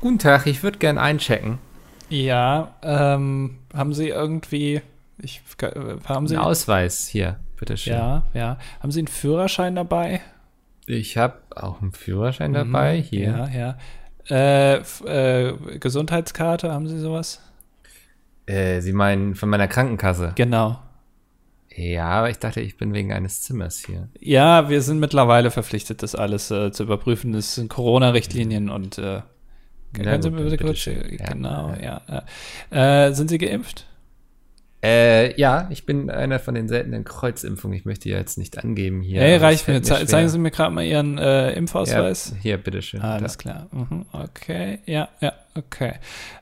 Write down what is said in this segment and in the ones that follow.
Guten Tag, ich würde gern einchecken. Ja, ähm, haben Sie irgendwie, ich, haben Sie, Einen Ausweis hier, bitteschön. ja, ja, haben Sie einen Führerschein dabei? Ich habe auch einen Führerschein dabei. Mhm, Hier. Ja, ja. Äh, äh, Gesundheitskarte, haben Sie sowas? Äh, Sie meinen von meiner Krankenkasse? Genau. Ja, aber ich dachte, ich bin wegen eines Zimmers hier. Ja, wir sind mittlerweile verpflichtet, das alles äh, zu überprüfen. Das sind Corona-Richtlinien und äh, können Sie mir bitte kurz, bitteschön. äh, Ja, genau, ja. ja. Äh, sind Sie geimpft? Äh, ja, ich bin einer von den seltenen Kreuzimpfungen. Ich möchte ja jetzt nicht angeben hier. hey, reicht mir. schwer. zeigen Sie mir gerade mal Ihren äh, ja, Impfausweis. Hier, bitteschön. Alles Da. klar. Mhm, okay, ja, ja, okay.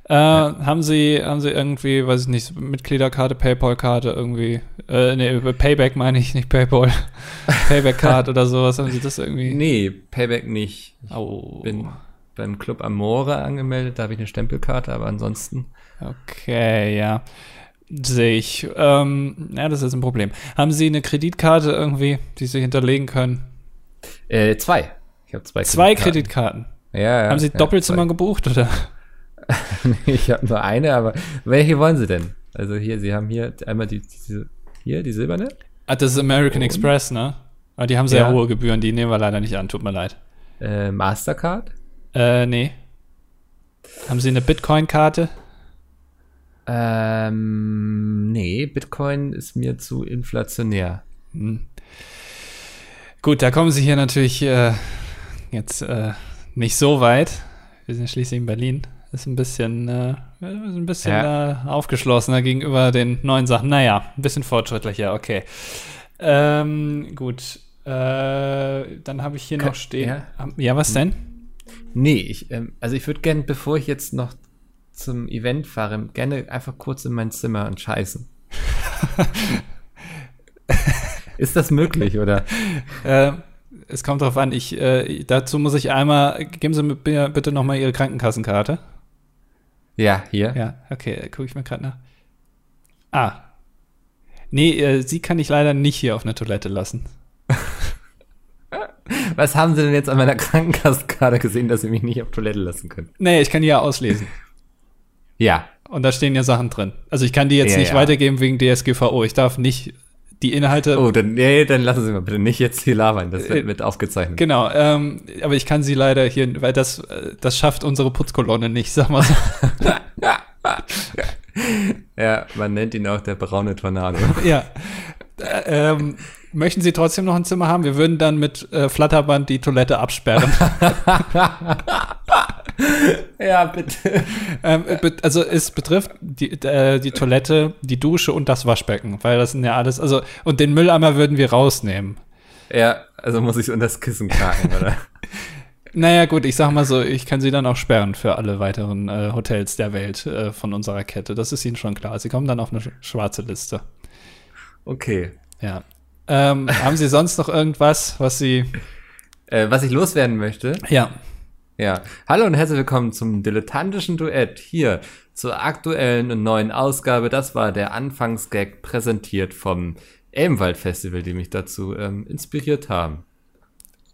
Äh, Haben Sie, haben Sie irgendwie, weiß ich nicht, Mitgliederkarte, PayPal-Karte irgendwie, äh, nee, Payback meine ich, nicht PayPal, Payback-Card oder sowas, haben Sie das irgendwie? Nee, Payback nicht. Ich Oh, bin beim Club Amore angemeldet, da habe ich eine Stempelkarte, aber ansonsten. okay, ja. Sehe ich. Ähm, ja, das ist ein Problem. Haben Sie eine Kreditkarte irgendwie, die Sie hinterlegen können? Äh, zwei. Ich habe zwei Zwei Kreditkarten. Kreditkarten. Ja, ja. haben Sie ja, Doppelzimmer gebucht oder? zwei. ich habe nur eine, aber welche wollen Sie denn? Also hier, Sie haben hier einmal die, diese, hier, die silberne. Ah, das ist American Und? Express, ne? Aber die haben sehr Ja. hohe Gebühren, die nehmen wir leider nicht an, tut mir leid. Äh, Mastercard. Äh, nee. Haben Sie eine Bitcoin-Karte? Ähm, nee, Bitcoin ist mir zu inflationär. Hm. Gut, da kommen Sie hier natürlich äh, jetzt äh, nicht so weit. Wir sind schließlich in Berlin. Ist ein bisschen, äh, sind ein bisschen äh, aufgeschlossener gegenüber den neuen Sachen. Naja, ein bisschen fortschrittlicher, okay. Ähm, gut. Äh, dann habe ich hier Ka- noch stehen. ja. Ja, ja was denn? Nee, ich, ähm, also ich würde gerne, bevor ich jetzt noch zum Event fahre, gerne einfach kurz in mein Zimmer und scheißen. ist das möglich, oder? Äh, es kommt drauf an, ich, äh, dazu muss ich einmal, geben Sie mir bi- bitte nochmal Ihre Krankenkassenkarte. Ja, hier. Ja, okay, gucke ich mir gerade nach. Ah. Nee, äh, sie kann ich leider nicht hier auf einer Toilette lassen. Was haben Sie denn jetzt an meiner Krankenkassenkarte gesehen, dass Sie mich nicht auf Toilette lassen können? Nee, ich kann die ja auslesen. Ja. Und da stehen ja Sachen drin. Also ich kann die jetzt Ja, nicht ja. weitergeben wegen DSGVO. Ich darf nicht die Inhalte. Oh, dann, nee, dann lassen Sie mal bitte nicht jetzt hier labern. Das wird Äh, mit aufgezeichnet. Genau, ähm, aber ich kann sie leider hier, weil das, äh, das schafft unsere Putzkolonne nicht, sag mal so. Ja, man nennt ihn auch der braune Tornado. ja. Äh, ähm, möchten Sie trotzdem noch ein Zimmer haben? Wir würden dann mit äh, Flatterband die Toilette absperren. ja, bitte. ähm, äh, also es betrifft die, äh, die Toilette, die Dusche und das Waschbecken, weil das sind ja alles, also und den Mülleimer würden wir rausnehmen. Ja, also muss ich unter das Kissen kraken, oder? Naja, gut, ich sag mal so, ich kann sie dann auch sperren für alle weiteren äh, Hotels der Welt äh, von unserer Kette. Das ist Ihnen schon klar. Sie kommen dann auf eine sch schwarze Liste. Okay. Ja. Ähm, haben Sie sonst noch irgendwas, was Sie. Äh, was ich loswerden möchte, Ja. Ja, hallo und herzlich willkommen zum dilettantischen Duett hier zur aktuellen und neuen Ausgabe. Das war der Anfangsgag präsentiert vom Elmwald Festival, die mich dazu ähm, inspiriert haben.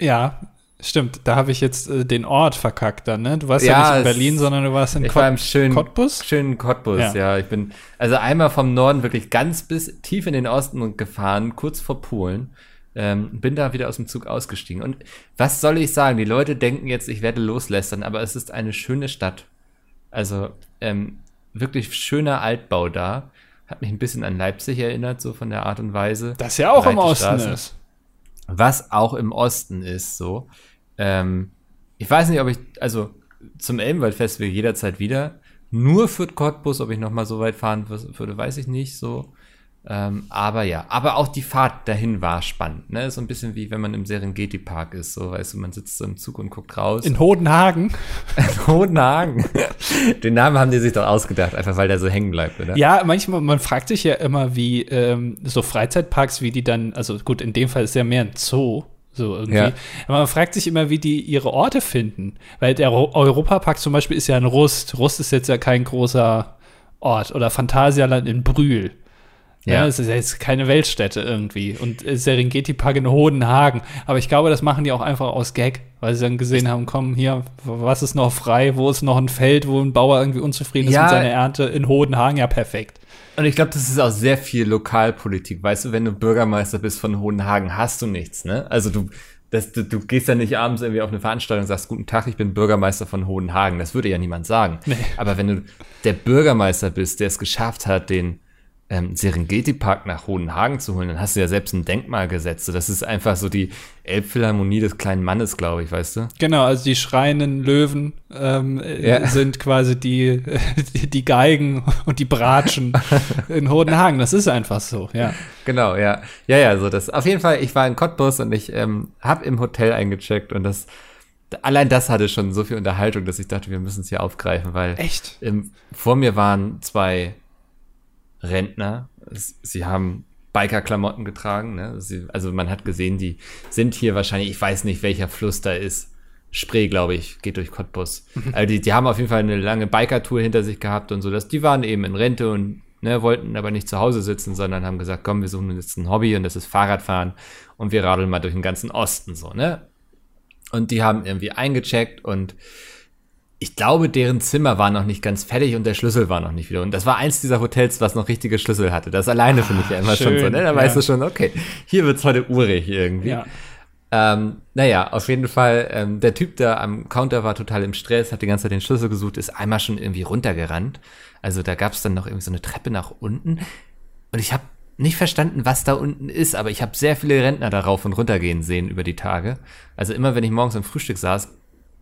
Ja, stimmt. Da habe ich jetzt äh, den Ort verkackt dann, ne? Du warst ja, Ja, nicht in Berlin, sondern du warst in Ich war im schönen Cottbus? schönen Cottbus, Ja. ja. Ich bin also einmal vom Norden wirklich ganz bis tief in den Osten gefahren, kurz vor Polen. Ähm, bin da wieder aus dem Zug ausgestiegen. Und was soll ich sagen? Die Leute denken jetzt, ich werde loslästern, aber es ist eine schöne Stadt. Also ähm, wirklich schöner Altbau da. Hat mich ein bisschen an Leipzig erinnert, so von der Art und Weise. Das ja auch im Breite Osten Straßen. ist. Was auch im Osten ist, so. Ähm, ich weiß nicht, ob ich, also zum Elbenwald-Festival jederzeit wieder. Nur für Cottbus, ob ich noch mal so weit fahren wür- würde, weiß ich nicht, so. Ähm, aber ja, aber auch die Fahrt dahin war spannend, ne? So ein bisschen wie wenn man im Serengeti-Park ist, so, weißt du, man sitzt so im Zug und guckt raus. In Hodenhagen. Hodenhagen. Den Namen haben die sich doch ausgedacht, einfach weil der so hängen bleibt, oder? Ja, manchmal, man fragt sich ja immer, wie ähm, so Freizeitparks, wie die dann, also gut, in dem Fall ist ja mehr ein Zoo, so irgendwie. Ja. Aber man fragt sich immer, wie die ihre Orte finden. Weil der Ro- Europapark zum Beispiel ist ja in Rust. Rust ist jetzt ja kein großer Ort. Oder Phantasialand in Brühl. Ja, Ja. es ist ja jetzt keine Weltstätte irgendwie. Und Serengeti Park in Hodenhagen. Aber ich glaube, das machen die auch einfach aus Gag, weil sie dann gesehen haben, komm, hier, was ist noch frei? Wo ist noch ein Feld, wo ein Bauer irgendwie unzufrieden ist Ja. mit seiner Ernte? In Hodenhagen, ja, perfekt. Und ich glaube, das ist auch sehr viel Lokalpolitik. Weißt du, wenn du Bürgermeister bist von Hohenhagen, hast du nichts, ne? Also du, das, du, du gehst ja nicht abends irgendwie auf eine Veranstaltung und sagst, guten Tag, ich bin Bürgermeister von Hohenhagen. Das würde ja niemand sagen. Nee. Aber wenn du der Bürgermeister bist, der es geschafft hat, den ähm, Serengeti-Park nach Hohenhagen zu holen, dann hast du ja selbst ein Denkmal gesetzt. So, Das ist einfach so die Elbphilharmonie des kleinen Mannes, glaube ich, weißt du? Genau, also die schreienden Löwen ähm, äh, Ja. sind quasi die, die, Geigen und die Bratschen in Hodenhagen. Das ist einfach so, ja. Genau, ja. Ja, ja, so das. Auf jeden Fall, ich war in Cottbus und ich ähm, habe im Hotel eingecheckt und das, allein das hatte schon so viel Unterhaltung, dass ich dachte, wir müssen es hier aufgreifen, weil Echt? ähm, vor mir waren zwei Rentner. Sie haben Biker-Klamotten getragen. Ne? Sie, also man hat gesehen, die sind hier wahrscheinlich, ich weiß nicht, welcher Fluss da ist. Spree, glaube ich, geht durch Cottbus. Also die, die haben auf jeden Fall eine lange Biker-Tour hinter sich gehabt und so. Dass die waren eben in Rente und ne, wollten aber nicht zu Hause sitzen, sondern haben gesagt, komm, wir suchen uns jetzt ein Hobby und das ist Fahrradfahren und wir radeln mal durch den ganzen Osten so, ne? Und die haben irgendwie eingecheckt und ich glaube, deren Zimmer war noch nicht ganz fertig und der Schlüssel war noch nicht wieder. Und das war eins dieser Hotels, was noch richtige Schlüssel hatte. Das alleine finde ich ja immer schon so, schön, ne? Da ja. weißt du schon, okay, hier wird's heute urig irgendwie. Ja. Ähm, naja, auf jeden Fall, ähm, der Typ da am Counter war total im Stress, hat die ganze Zeit den Schlüssel gesucht, ist einmal schon irgendwie runtergerannt. Also da gab's dann noch irgendwie so eine Treppe nach unten. Und ich habe nicht verstanden, was da unten ist, aber ich habe sehr viele Rentner da rauf und runter gehen sehen über die Tage. Also immer, wenn ich morgens am Frühstück saß,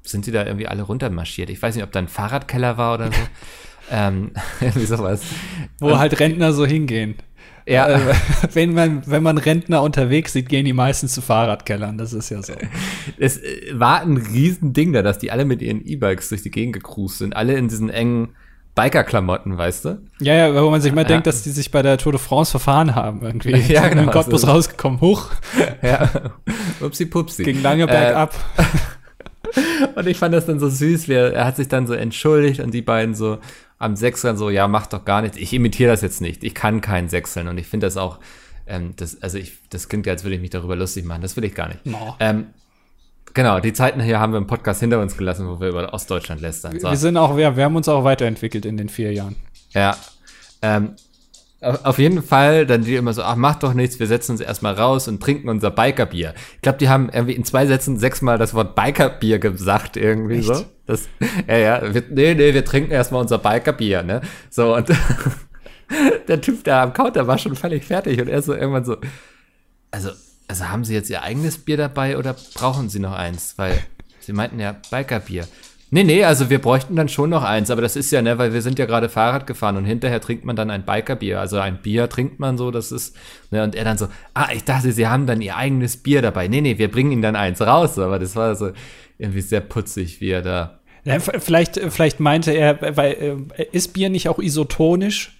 sind die da irgendwie alle runtermarschiert. Ich weiß nicht, ob da ein Fahrradkeller war oder so. ähm, irgendwie sowas. Wo halt Rentner so hingehen. Ja, Äh, wenn, man, wenn man Rentner unterwegs sieht, gehen die meistens zu Fahrradkellern. Das ist ja so. es äh, war ein Riesending da, dass die alle mit ihren E-Bikes durch die Gegend gecruised sind. Alle in diesen engen Biker-Klamotten, weißt du? Ja, ja, wo man sich mal Ja. denkt, dass die sich bei der Tour de France verfahren haben irgendwie. Ja, genau, In Cottbus rausgekommen, hoch, Ja. Upsi pupsi. ging lange Äh, bergab. Und ich fand das dann so süß, wie er, er hat sich dann so entschuldigt und die beiden so am Sechseln so, ja, mach doch gar nichts. Ich imitiere das jetzt nicht. Ich kann keinen Sechseln und ich finde das auch, ähm, das, also ich, das klingt ja, als würde ich mich darüber lustig machen. Das will ich gar nicht. No. Ähm, genau, die Zeiten hier haben wir im Podcast hinter uns gelassen, wo wir über Ostdeutschland lästern. So. Wir sind auch, wir, wir haben uns auch weiterentwickelt in den vier Jahren. Ja. Ähm, auf jeden Fall, dann die immer so, ach, mach doch nichts, wir setzen uns erstmal raus und trinken unser Bikerbier. Ich glaube, die haben irgendwie in zwei Sätzen sechsmal das Wort Bikerbier gesagt, irgendwie Echt? so. Das, ja, ja, wir, nee, nee, wir trinken erstmal unser Bikerbier, ne? So, und der Typ da am Counter war schon völlig fertig und er so irgendwann so, also, also haben Sie jetzt Ihr eigenes Bier dabei oder brauchen Sie noch eins? Weil Sie meinten ja Bikerbier. Nee, nee, also wir bräuchten dann schon noch eins, aber das ist ja, ne, weil wir sind ja gerade Fahrrad gefahren und hinterher trinkt man dann ein Bikerbier. Also ein Bier trinkt man so, das ist, ne, und er dann so, ah, ich dachte, Sie haben dann Ihr eigenes Bier dabei. Nee, nee, wir bringen Ihnen dann eins raus, aber das war so irgendwie sehr putzig, wie er da. Ja, vielleicht, vielleicht meinte er, weil äh, ist Bier nicht auch isotonisch?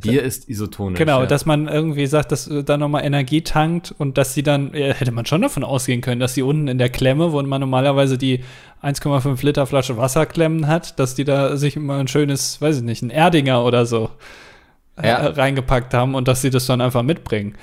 Bier ist isotonisch. Genau, ja. dass man irgendwie sagt, dass äh, da nochmal Energie tankt und dass sie dann, ja, hätte man schon davon ausgehen können, dass die unten in der Klemme, wo man normalerweise die 1,5 Liter Flasche Wasser klemmen hat, dass die da sich immer ein schönes, weiß ich nicht, ein Erdinger oder so äh, Ja. reingepackt haben und dass sie das dann einfach mitbringen.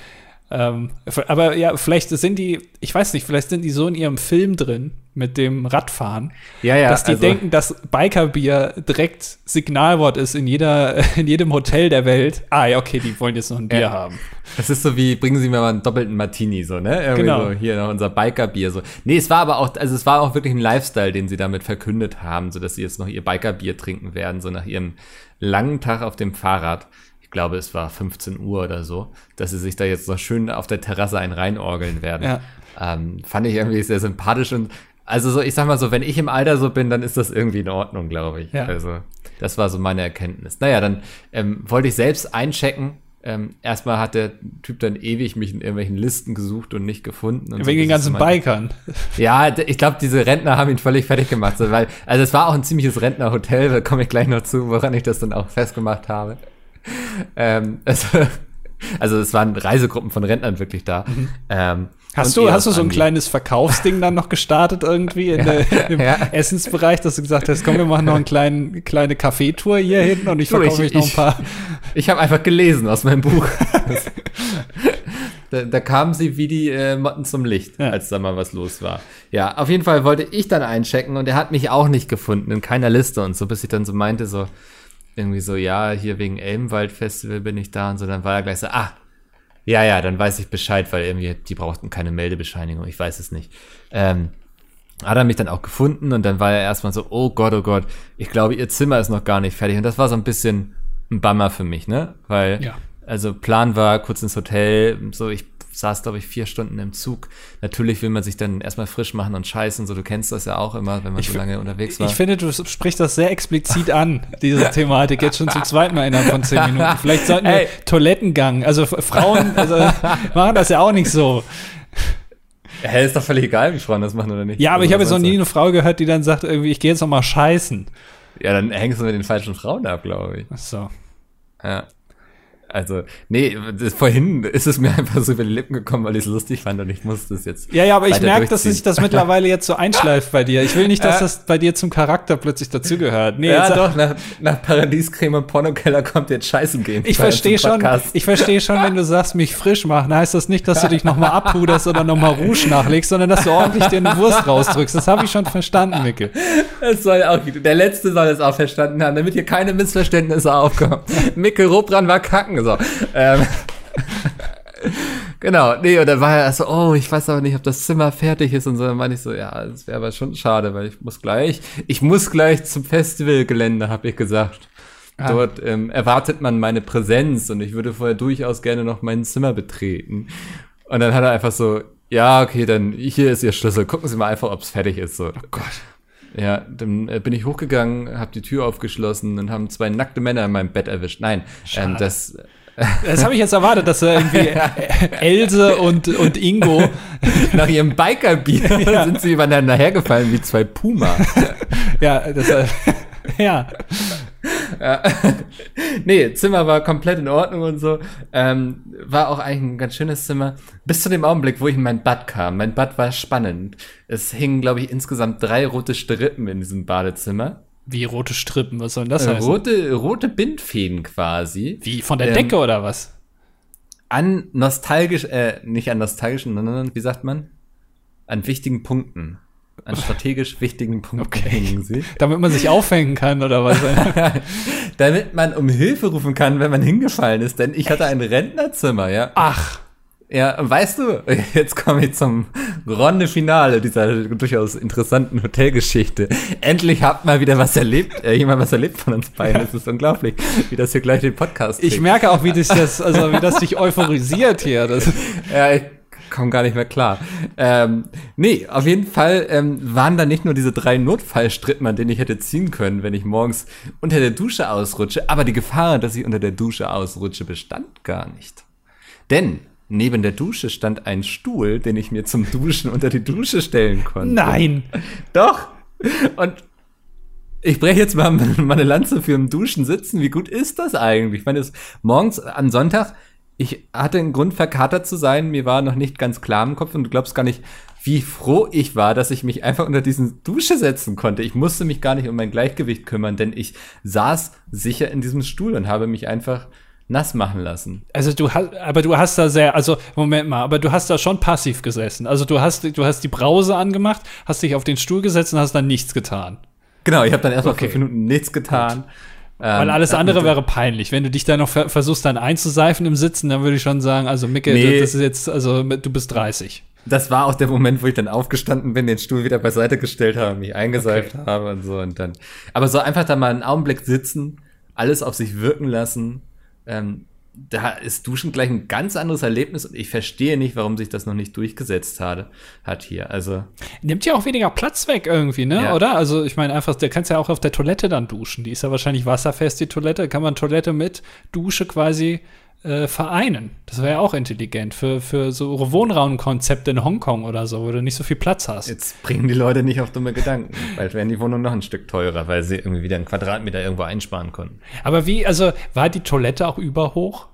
Ähm, aber ja, vielleicht sind die, ich weiß nicht, vielleicht sind die so in ihrem Film drin mit dem Radfahren, ja, ja, dass die also- denken, dass Bikerbier direkt Signalwort ist in jeder, in jedem Hotel der Welt. Ah, ja, okay, die wollen jetzt noch ein Bier Ja. haben. Das ist so wie, bringen Sie mir mal einen doppelten Martini, so, ne? Irgendwie Genau. so, hier noch unser Bikerbier, so. Nee, es war aber auch, also es war auch wirklich ein Lifestyle, den sie damit verkündet haben, so dass sie jetzt noch ihr Bikerbier trinken werden, so nach ihrem langen Tag auf dem Fahrrad. Ich glaube, es war 15 Uhr oder so, dass sie sich da jetzt noch schön auf der Terrasse einen reinorgeln werden. Ja. Ähm, fand ich irgendwie sehr sympathisch und also so, ich sag mal so, wenn ich im Alter so bin, dann ist das irgendwie in Ordnung, glaube ich. Ja. Also, das war so meine Erkenntnis. Naja, dann ähm, wollte ich selbst einchecken. Ähm, erstmal hat der Typ dann ewig mich in irgendwelchen Listen gesucht und nicht gefunden. Und so, Wegen den das ist ganzen so mein- Bikern. Ja, ich glaube, diese Rentner haben ihn völlig fertig gemacht. So, weil, also es war auch ein ziemliches Rentnerhotel, da komme ich gleich noch zu, woran ich das dann auch festgemacht habe. Ähm, also, also es waren Reisegruppen von Rentnern wirklich da. Ähm, Hast du, hast du so ein kleines Verkaufsding dann noch gestartet irgendwie in der, im ja. Essensbereich, dass du gesagt hast, komm, wir machen noch eine kleine, kleine Kaffeetour hier hinten und ich verkaufe ich- euch noch ein ich- paar. Ich habe einfach gelesen aus meinem Buch. da, da kamen sie wie die äh, Motten zum Licht, Ja. als da mal was los war. Ja, auf jeden Fall wollte ich dann einchecken und er hat mich auch nicht gefunden, in keiner Liste und so, bis ich dann so meinte, so, irgendwie so, ja, hier wegen Elbenwald Festival bin ich da und so, dann war er gleich so, ah, ja, ja, dann weiß ich Bescheid, weil irgendwie, die brauchten keine Meldebescheinigung, ich weiß es nicht. Ähm, hat er mich dann auch gefunden und dann war er erstmal so, oh Gott, oh Gott, ich glaube, ihr Zimmer ist noch gar nicht fertig. Und das war so ein bisschen ein Bummer für mich, ne? Weil, Ja. also Plan war, kurz ins Hotel, so ich saß, glaube ich, vier Stunden im Zug. Natürlich will man sich dann erstmal frisch machen und scheißen, so du kennst das ja auch immer, wenn man so lange unterwegs war. Ich finde, du sprichst das sehr explizit an, diese Thematik, jetzt schon zum zweiten Mal innerhalb von zehn Minuten. Vielleicht sollten wir Ey. Toilettengang, also Frauen also, machen das ja auch nicht so. Hä, ist doch völlig egal, wie Frauen das machen oder nicht. Ja, aber Also, ich habe jetzt noch nie eine Frau gehört, die dann sagt, irgendwie, ich gehe jetzt noch mal scheißen. Ja, dann hängst du mit den falschen Frauen ab, glaube ich. Ach so. Ja. Also, nee, das, vorhin ist es mir einfach so über die Lippen gekommen, weil ich es lustig fand und ich musste es jetzt. Ja, ja, aber ich merke, dass sich das mittlerweile jetzt so einschleift bei dir. Ich will nicht, dass das bei dir zum Charakter plötzlich dazugehört. Nee, Ja, doch, nach, nach Paradiescreme und Pornokeller kommt jetzt Scheißen gehen. Ich verstehe schon, ich verstehe schon, wenn du sagst, mich frisch machen, heißt das nicht, dass du dich nochmal abpuderst oder nochmal Rouge nachlegst, sondern dass du ordentlich dir eine Wurst rausdrückst. Das habe ich schon verstanden, Micke. Das soll auch, der Letzte soll es auch verstanden haben, damit hier keine Missverständnisse aufkommen. Micke Robran war kacken, so. Ähm, genau, nee, und dann war er so, oh, ich weiß aber nicht, ob das Zimmer fertig ist und so. Dann meinte ich so, ja, das wäre aber schon schade, weil ich muss gleich, ich muss gleich zum Festivalgelände, habe ich gesagt. Ah. Dort ähm, erwartet man meine Präsenz und ich würde vorher durchaus gerne noch mein Zimmer betreten. Und dann hat er einfach so, ja, okay, dann hier ist Ihr Schlüssel. Gucken Sie mal einfach, ob es fertig ist. So. Oh Gott. Ja, dann äh, bin ich hochgegangen, habe die Tür aufgeschlossen und haben zwei nackte Männer in meinem Bett erwischt. Nein, ähm, das Das habe ich jetzt erwartet, dass irgendwie Else und, und Ingo, nach ihrem Bikerbier Ja. sind sie übereinander hergefallen wie zwei Puma. ja, das, äh, ja, nee, Zimmer war komplett in Ordnung und so. Ähm, war auch eigentlich ein ganz schönes Zimmer. Bis zu dem Augenblick, wo ich in mein Bad kam. Mein Bad war spannend. Es hingen, glaube ich, insgesamt drei rote Strippen in diesem Badezimmer. wie rote Strippen, was soll denn das Äh, heißen? rote, rote Bindfäden quasi. Wie, von der Ähm, Decke oder was? An nostalgisch, äh, nicht an nostalgischen, sondern, wie sagt man? An wichtigen Punkten. An strategisch wichtigen Punkten Okay. hängen sie. Damit man sich aufhängen kann oder was? Damit man um Hilfe rufen kann, wenn man hingefallen ist. Denn ich hatte ein Rentnerzimmer, ja. Ach, Ja, weißt du, jetzt komme ich zum Grande Finale dieser durchaus interessanten Hotelgeschichte. Endlich habt mal wieder was erlebt, äh, jemand was erlebt von uns beiden. Das ist unglaublich, wie das hier gleich den Podcast ich merke auch, wie dich das, also wie das dich euphorisiert hier. Das, Ja, ich komme gar nicht mehr klar. Ähm, nee, auf jeden Fall ähm, waren da nicht nur diese drei Notfallstrippen, an denen ich hätte ziehen können, wenn ich morgens unter der Dusche ausrutsche, aber die Gefahr, dass ich unter der Dusche ausrutsche, bestand gar nicht. Denn neben der Dusche stand ein Stuhl, den ich mir zum Duschen unter die Dusche stellen konnte. nein. Doch. Und ich breche jetzt mal meine Lanze für im Duschen sitzen. Wie gut ist das eigentlich? Ich meine, es morgens am Sonntag, ich hatte einen Grund verkatert zu sein. Mir war noch nicht ganz klar im Kopf und du glaubst gar nicht, wie froh ich war, dass ich mich einfach unter diesen Dusche setzen konnte. Ich musste mich gar nicht um mein Gleichgewicht kümmern, denn ich saß sicher in diesem Stuhl und habe mich einfach nass machen lassen. Also du hast, aber du hast da sehr, also Moment mal, aber du hast da schon passiv gesessen. Also du hast, du hast die Brause angemacht, hast dich auf den Stuhl gesetzt und hast dann nichts getan. Genau, ich habe dann erstmal Okay. fünf Minuten nichts getan. Weil Ähm, alles hab andere wäre peinlich. Wenn du dich da noch ver versuchst, dann einzuseifen im Sitzen, dann würde ich schon sagen, also Micke, Nee. das ist jetzt, also du bist 30. Das war auch der Moment, wo ich dann aufgestanden bin, den Stuhl wieder beiseite gestellt habe, mich eingeseift habe und so und dann. Aber so einfach da mal einen Augenblick sitzen, alles auf sich wirken lassen. Ähm, da ist Duschen gleich ein ganz anderes Erlebnis und ich verstehe nicht, warum sich das noch nicht durchgesetzt hat, hat hier. Also Nimmt ja auch weniger Platz weg irgendwie, ne? Ja. Oder? Also ich meine einfach, der kannst ja auch auf der Toilette dann duschen. Die ist ja wahrscheinlich wasserfest, die Toilette. Kann man Toilette mit Dusche quasi äh, vereinen. Das wäre ja auch intelligent für, für so Wohnraumkonzepte in Hongkong oder so, wo du nicht so viel Platz hast. jetzt bringen die Leute nicht auf dumme Gedanken. Bald werden die Wohnungen noch ein Stück teurer, weil sie irgendwie wieder einen Quadratmeter irgendwo einsparen konnten. Aber wie, also war die Toilette auch überhoch?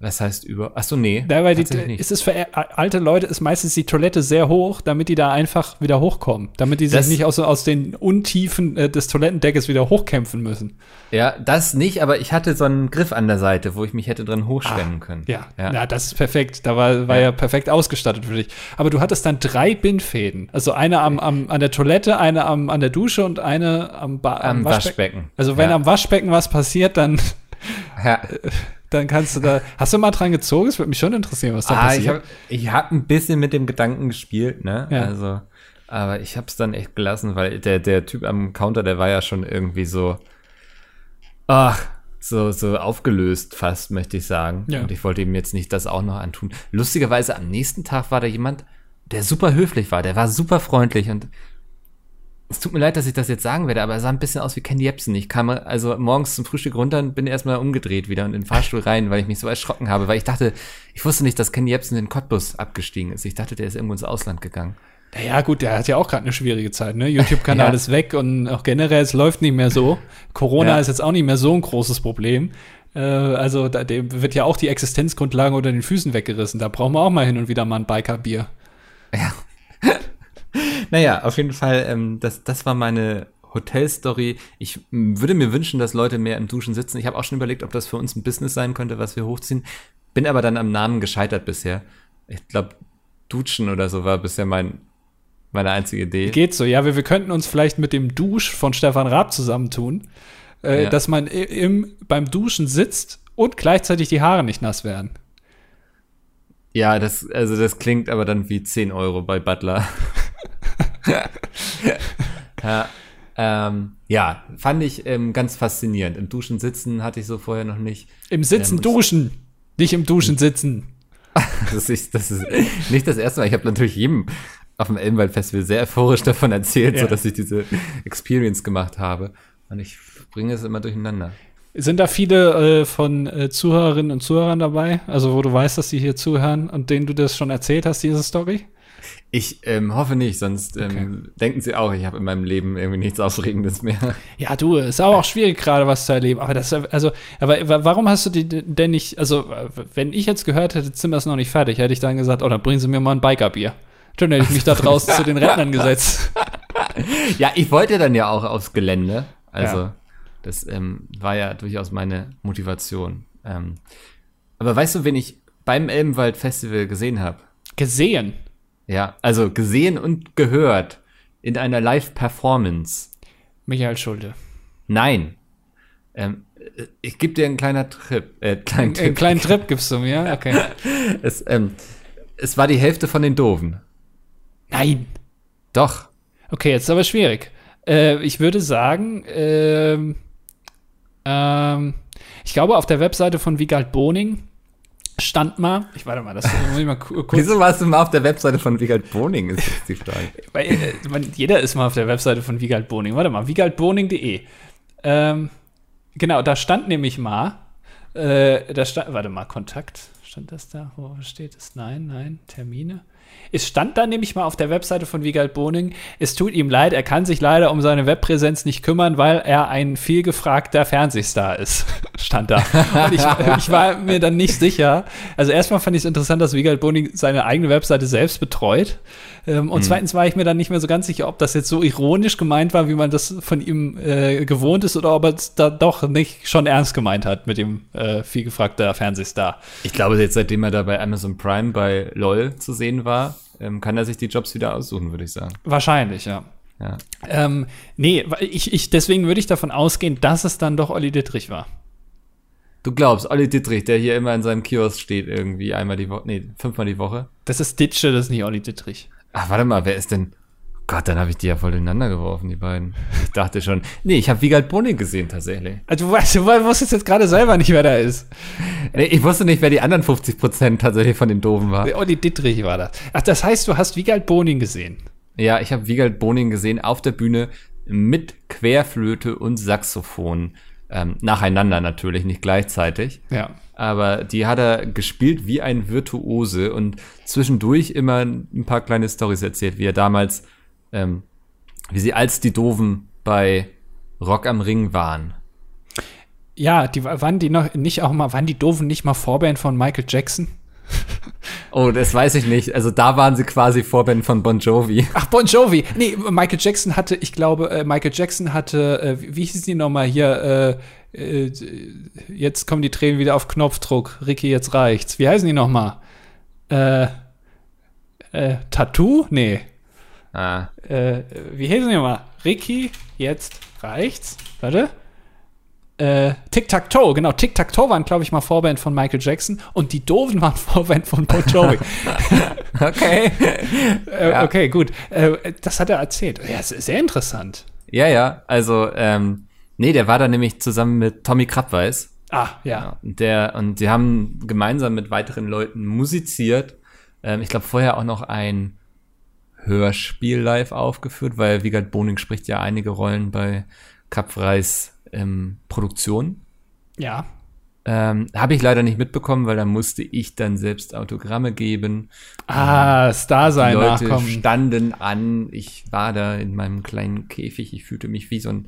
Was heißt über? Achso, nee. Ja, weil die, ist es für alte Leute ist meistens die Toilette sehr hoch, damit die da einfach wieder hochkommen. Damit die sich das, nicht aus, aus den Untiefen äh, des Toilettendeckes wieder hochkämpfen müssen. Ja, das nicht, aber ich hatte so einen Griff an der Seite, wo ich mich hätte drin hochschwemmen ah, können. Ja, ja, ja. das ist perfekt. Da war, war ja. ja. perfekt ausgestattet für dich. Aber du hattest dann drei Bindfäden. Also eine am, am, an der Toilette, eine am, an der Dusche und eine am, ba am, am Waschbecken. Waschbecken. Also wenn am Waschbecken was passiert, dann. Ja. dann kannst du da. Hast du mal dran gezogen? Es würde mich schon interessieren, was da ah, passiert. Ich habe hab ein bisschen mit dem Gedanken gespielt, ne? Ja. Also, aber ich habe es dann echt gelassen, weil der, der Typ am Counter, der war ja schon irgendwie so. Ach, so, so aufgelöst fast, möchte ich sagen. Ja. Und ich wollte ihm jetzt nicht das auch noch antun. Lustigerweise am nächsten Tag war da jemand, der super höflich war, der war super freundlich und es tut mir leid, dass ich das jetzt sagen werde, aber er sah ein bisschen aus wie Ken Jebsen. Ich kam also morgens zum Frühstück runter und bin erstmal umgedreht wieder und in den Fahrstuhl rein, weil ich mich so erschrocken habe, weil ich dachte, ich wusste nicht, dass Ken Jebsen in den Cottbus abgestiegen ist. Ich dachte, der ist irgendwo ins Ausland gegangen. Naja, gut, der hat ja auch gerade eine schwierige Zeit, ne? YouTube-Kanal ja. ist weg und auch generell, es läuft nicht mehr so. Corona ja. ist jetzt auch nicht mehr so ein großes Problem. Äh, also, da, dem wird ja auch die Existenzgrundlage unter den Füßen weggerissen. Da brauchen wir auch mal hin und wieder mal ein Biker-Bier. Ja. naja, auf jeden Fall, ähm, das, das war meine Hotelstory. Ich würde mir wünschen, dass Leute mehr im Duschen sitzen. Ich habe auch schon überlegt, ob das für uns ein Business sein könnte, was wir hochziehen. Bin aber dann am Namen gescheitert bisher. Ich glaube, Duschen oder so war bisher mein, meine einzige Idee. Geht so, ja. Wir, wir könnten uns vielleicht mit dem Dusch von Stefan Raab zusammentun, äh, ja. dass man im, beim Duschen sitzt und gleichzeitig die Haare nicht nass werden. Ja, das, also das klingt aber dann wie 10 Euro bei Butler. ja, ähm, ja, fand ich ähm, ganz faszinierend. Im Duschen sitzen hatte ich so vorher noch nicht. Im Sitzen ähm, duschen, nicht im Duschen sitzen. das, ist, das ist nicht das erste Mal. Ich habe natürlich jedem auf dem Elbenwald Festival sehr euphorisch davon erzählt, ja. so dass ich diese Experience gemacht habe. Und ich bringe es immer durcheinander. Sind da viele äh, von äh, Zuhörerinnen und Zuhörern dabei? Also, wo du weißt, dass sie hier zuhören und denen du das schon erzählt hast, diese Story? Ich ähm, hoffe nicht, sonst ähm, okay. denken sie auch, ich habe in meinem Leben irgendwie nichts Aufregendes mehr. Ja, du, ist auch, auch schwierig gerade was zu erleben. Aber das, also, aber warum hast du die denn nicht, also, wenn ich jetzt gehört hätte, Zimmer ist noch nicht fertig, hätte ich dann gesagt, oh, dann bringen Sie mir mal ein Bikerbier. Dann hätte ich mich da draußen zu den Rentnern gesetzt. Ja, ich wollte dann ja auch aufs Gelände. Also, ja. das ähm, war ja durchaus meine Motivation. Ähm, aber weißt du, wen ich beim Elbenwald Festival gesehen habe? Gesehen? Ja, also gesehen und gehört in einer Live-Performance. Michael Schulte. Nein. Ähm, ich gebe dir einen kleinen Trip. Äh, kleinen, Trip. einen kleinen Trip gibst du mir, okay. es, ähm, es war die Hälfte von den Doofen. Nein. Doch. Okay, jetzt ist aber schwierig. Äh, ich würde sagen, ähm, ähm, ich glaube, auf der Webseite von Wiegald Boning stand mal, ich warte mal, das muss ich mal kurz. Wieso warst du mal auf der Webseite von Wiegald Boning, ist die Frage. Weil, äh, jeder ist mal auf der Webseite von Wiegald Boning. Warte mal, wiegeldboning.de. Ähm, genau, da stand nämlich mal, äh, da stand, warte mal, Kontakt, stand das da? Wo steht es? Nein, nein, Termine. Es stand da nämlich mal auf der Webseite von Wiegald Boning, es tut ihm leid, er kann sich leider um seine Webpräsenz nicht kümmern, weil er ein vielgefragter Fernsehstar ist. stand da. Und ich, ich, war mir dann nicht sicher. Also erstmal fand ich es interessant, dass Wiegald Boning seine eigene Webseite selbst betreut. Ähm, und mhm. zweitens war ich mir dann nicht mehr so ganz sicher, ob das jetzt so ironisch gemeint war, wie man das von ihm äh, gewohnt ist, oder ob er es da doch nicht schon ernst gemeint hat mit dem äh, vielgefragter Fernsehstar. Ich glaube, jetzt seitdem er da bei Amazon Prime bei LOL zu sehen war, ähm, kann er sich die Jobs wieder aussuchen, würde ich sagen. Wahrscheinlich, ja. Ja. Ähm, nee, ich, ich, deswegen würde ich davon ausgehen, dass es dann doch Olli Dittrich war. Du glaubst, Olli Dittrich, der hier immer in seinem Kiosk steht, irgendwie einmal die Woche, nee, fünfmal die Woche. Das ist Ditsche, das ist nicht Olli Dittrich. Ach, warte mal, wer ist denn? Gott, dann habe ich die ja voll ineinander geworfen, die beiden. Ich dachte schon. Nee, ich habe Wiegald Boning gesehen tatsächlich. Also du weißt, du wusstest jetzt gerade selber nicht, wer da ist. Nee, ich wusste nicht, wer die anderen 50 Prozent tatsächlich von den Doofen war. Olli Dittrich war das. Ach, das heißt, du hast Wiegald Boning gesehen. Ja, ich habe Wiegald Boning gesehen auf der Bühne mit Querflöte und Saxophon. Ähm, nacheinander natürlich, nicht gleichzeitig. Ja. Aber die hat er gespielt wie ein Virtuose und zwischendurch immer ein paar kleine Stories erzählt, wie er damals ähm, wie sie als die Doofen bei Rock am Ring waren. Ja, die waren die noch nicht auch mal, waren die Doofen nicht mal Vorband von Michael Jackson? Oh, das weiß ich nicht. Also da waren sie quasi Vorband von Bon Jovi. Ach, Bon Jovi. Nee, Michael Jackson hatte, ich glaube, äh, Michael Jackson hatte, äh, wie hieß die nochmal hier, äh, äh, jetzt kommen die Tränen wieder auf Knopfdruck. Ricky, jetzt reicht's. Wie heißen die nochmal? Äh, äh, Tattoo? Nee. Ah. Äh, wie heißen die nochmal? Ricky, jetzt reicht's. Warte. Äh, Tic-Tac-Toe, genau. Tic-Tac-Toe waren, glaube ich, mal Vorband von Michael Jackson und die Doofen waren Vorband von Bon Jovi. Okay. äh, Ja. Okay, gut. Äh, das hat er erzählt. Ja, sehr interessant. Ja, ja. Also, ähm, nee, der war da nämlich zusammen mit Tommy Krabweis. Ah, ja. Der, und die haben gemeinsam mit weiteren Leuten musiziert. Ähm, ich glaube, vorher auch noch ein Hörspiel live aufgeführt, weil Wiegald Boning spricht ja einige Rollen bei Kapfreis ähm, Produktion. Ja. Ähm, Habe ich leider nicht mitbekommen, weil da musste ich dann selbst Autogramme geben. Ah, Star Die sein Leute nachkommen. standen an. Ich war da in meinem kleinen Käfig. Ich fühlte mich wie so ein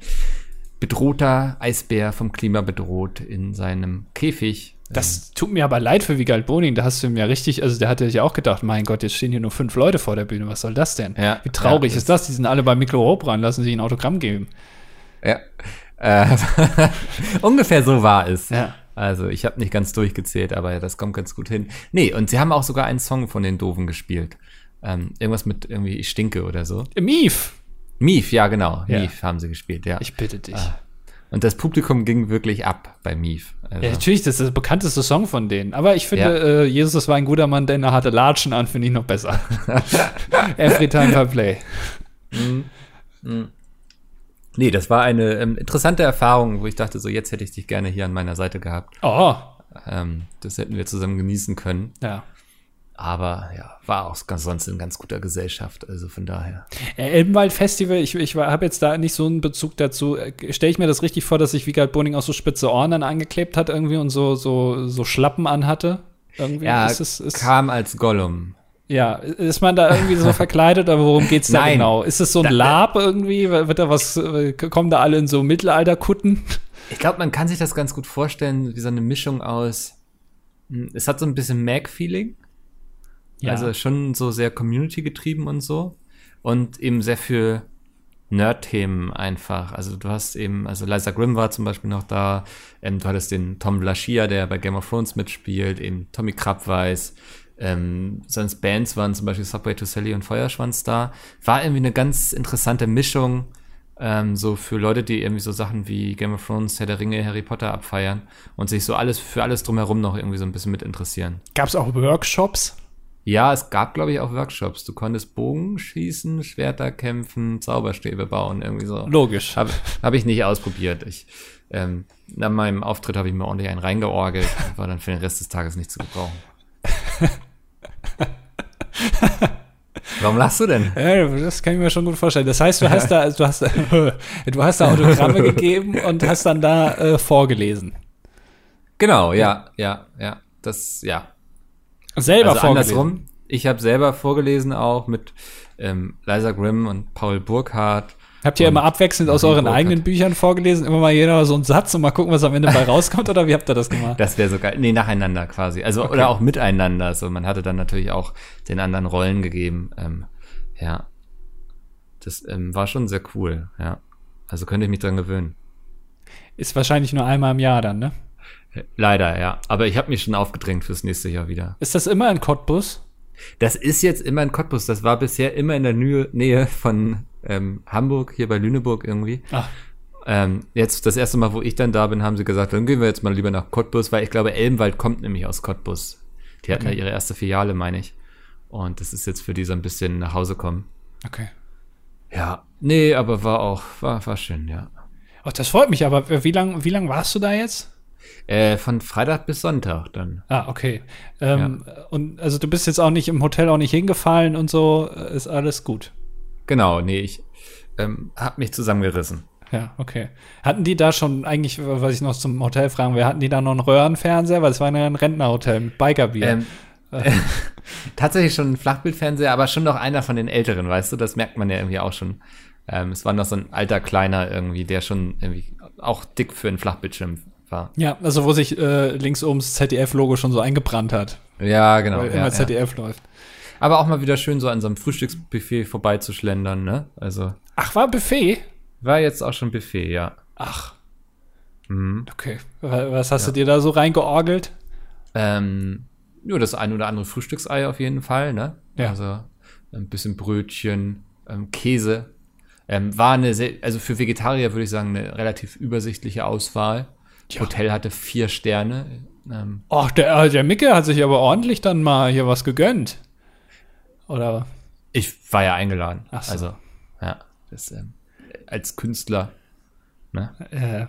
bedrohter Eisbär vom Klima bedroht in seinem Käfig. Das tut mir aber leid für Wiegald Boning. Da hast du ja richtig, also der hatte sich auch gedacht, mein Gott, jetzt stehen hier nur fünf Leute vor der Bühne. Was soll das denn? Ja, Wie traurig ja, ist das? Die sind alle bei Mikro Hobran, lassen sich ein Autogramm geben. Ja. Äh, ungefähr so war es. Ja. Also ich habe nicht ganz durchgezählt, aber das kommt ganz gut hin. Nee, und sie haben auch sogar einen Song von den Doofen gespielt. Ähm, irgendwas mit irgendwie Ich stinke oder so. Mief, Mief, ja genau. Ja. Mief haben sie gespielt, ja. ich bitte dich. Und das Publikum ging wirklich ab bei Mief. Also, Ja, natürlich, das ist der bekannteste Song von denen. Aber ich finde, Ja. äh, Jesus war ein guter Mann, denn er hatte Latschen an, finde ich noch besser. Every time I play. Nee, das war eine ähm, interessante Erfahrung, wo ich dachte, so jetzt hätte ich dich gerne hier an meiner Seite gehabt. Oh, Ähm, das hätten wir zusammen genießen können. ja. Aber ja, war auch ganz, sonst in ganz guter Gesellschaft. Also von daher. Äh, Elbenwald Festival, ich, ich habe jetzt da nicht so einen Bezug dazu. Stelle ich mir das richtig vor, dass sich Wiegald Boning auch so spitze Ohren dann angeklebt hat irgendwie und so, so, so Schlappen anhatte? Irgendwie Er ist es, ist, kam als Gollum. Ja, ist man da irgendwie so verkleidet, aber worum geht's da Nein. genau? Ist es so ein Da- Lab irgendwie? Wird da was, äh, kommen da alle in so Mittelalterkutten? Ich glaube, man kann sich das ganz gut vorstellen, wie so eine Mischung aus. hm, Es hat so ein bisschen Mac-Feeling. Also schon so sehr Community getrieben und so. Und eben sehr viel Nerd-Themen einfach. Also du hast eben, also Liza Grimm war zum Beispiel noch da. Ähm, du hattest den Tom Blaschia, der bei Game of Thrones mitspielt, eben Tommy Krabweis. Ähm, sonst Bands waren zum Beispiel Subway to Sally und Feuerschwanz da. War irgendwie eine ganz interessante Mischung, ähm, so für Leute, die irgendwie so Sachen wie Game of Thrones, Herr der Ringe, Harry Potter abfeiern und sich so alles für alles drumherum noch irgendwie so ein bisschen mit interessieren. Gab es auch Workshops? Ja, es gab, glaube ich, auch Workshops. Du konntest Bogen schießen, Schwerter kämpfen, Zauberstäbe bauen, irgendwie so. Logisch. Habe hab ich nicht ausprobiert. Ich, ähm, nach meinem Auftritt habe ich mir ordentlich einen reingeorgelt war dann für den Rest des Tages nicht zu gebrauchen. Warum lachst du denn? Ja, das kann ich mir schon gut vorstellen. Das heißt, du hast da, du hast, du hast da Autogramme gegeben und hast dann da äh, vorgelesen. Genau, ja, ja, ja. Das, ja. Selber also vorgelesen. andersrum. Ich habe selber vorgelesen auch mit ähm, Liza Grimm und Paul Burkhardt. Habt ihr Und immer abwechselnd aus euren eigenen Büchern vorgelesen? Immer mal jeder so einen Satz und mal gucken, was am Ende bei rauskommt? Oder wie habt ihr das gemacht? Das wäre so geil. Nee, nacheinander quasi. Also, Okay. oder auch miteinander. Also, man hatte dann natürlich auch den anderen Rollen gegeben. Ähm, ja. Das ähm, war schon sehr cool, ja. Also könnte ich mich dran gewöhnen. Ist wahrscheinlich nur einmal im Jahr dann, ne? Leider, ja. Aber ich habe mich schon aufgedrängt fürs nächste Jahr wieder. Ist das immer in Cottbus? Das ist jetzt immer in Cottbus. Das war bisher immer in der Nähe von ähm, Hamburg, hier bei Lüneburg irgendwie. Ach, Ähm, jetzt das erste Mal, wo ich dann da bin, haben sie gesagt, dann gehen wir jetzt mal lieber nach Cottbus, weil ich glaube, Elbenwald kommt nämlich aus Cottbus. Die hatten Okay. ja ihre erste Filiale, meine ich. Und das ist jetzt für die so ein bisschen nach Hause kommen. okay. Ja, nee, aber war auch, war, war schön, ja. Oh, das freut mich, aber wie lang, wie lang warst du da jetzt? Äh, von Freitag bis Sonntag dann. Ah, okay. Ähm, Und also du bist jetzt auch nicht im Hotel auch nicht hingefallen und so, ist alles gut. Genau, nee, ich ähm, hab mich zusammengerissen. Ja, okay. Hatten die da schon eigentlich, was ich noch zum Hotel fragen will, hatten die da noch einen Röhrenfernseher? Weil es war ja ein Rentnerhotel mit Bikerbier. Ähm, tatsächlich schon ein Flachbildfernseher, aber schon noch einer von den älteren, weißt du? Das merkt man ja irgendwie auch schon. Ähm, es war noch so ein alter Kleiner irgendwie, der schon irgendwie auch dick für einen Flachbildschirm war. Ja, also wo sich äh, links oben das ZDF-Logo schon so eingebrannt hat. Ja, genau. weil ja, immer ja. ZDF läuft. Aber auch mal wieder schön so an so einem Frühstücksbuffet vorbeizuschlendern, ne? Also Ach, war Buffet? war jetzt auch schon Buffet, ja. Ach, Mhm. okay. Wa- Was hast du dir da so reingeorgelt? Ähm, nur das ein oder andere Frühstücksei auf jeden Fall, ne? Ja. Also ein bisschen Brötchen, ähm, Käse. Ähm, war eine sehr, also für Vegetarier würde ich sagen, eine relativ übersichtliche Auswahl. Ja. Hotel hatte vier Sterne. Ähm, Ach, der, äh, der Micke hat sich aber ordentlich dann mal hier was gegönnt. Oder? ich war ja eingeladen. Ach so. Also, ja, das, ähm, als Künstler. Ne? Äh,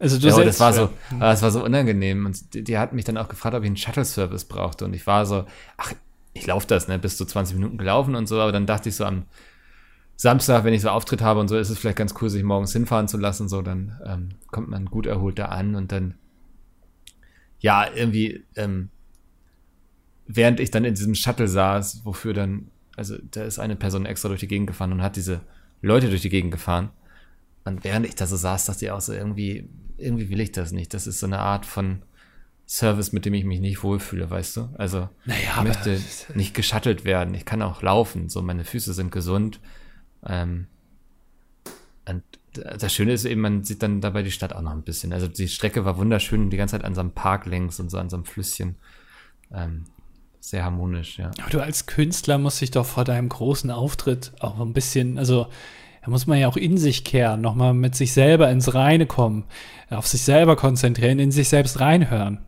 also du Ja, selbst- das war so, das war so unangenehm. Und die, die hat mich dann auch gefragt, ob ich einen Shuttle-Service brauchte. Und ich war so, ach, ich laufe das, ne? Bis zu 20 Minuten gelaufen und so. Aber dann dachte ich so am Samstag, wenn ich so Auftritt habe und so, ist es vielleicht ganz cool, sich morgens hinfahren zu lassen. So, dann ähm, kommt man gut erholt da an und dann, ja, irgendwie, ähm, während ich dann in diesem Shuttle saß, wofür dann, also da ist eine Person extra durch die Gegend gefahren und hat diese Leute durch die Gegend gefahren. Und während ich da so saß, dachte ich auch so, irgendwie, irgendwie will ich das nicht. Das ist so eine Art von Service, mit dem ich mich nicht wohlfühle, weißt du? Also Naja, ich möchte nicht geschattelt werden. Ich kann auch laufen. So, meine Füße sind gesund. Ähm, und das Schöne ist eben, man sieht dann dabei die Stadt auch noch ein bisschen. Also die Strecke war wunderschön, die ganze Zeit an so einem Park längs und so an so einem Flüsschen. Ähm, sehr harmonisch, ja. Aber du als Künstler musst dich doch vor deinem großen Auftritt auch ein bisschen, also da muss man ja auch in sich kehren, nochmal mit sich selber ins Reine kommen, auf sich selber konzentrieren, in sich selbst reinhören,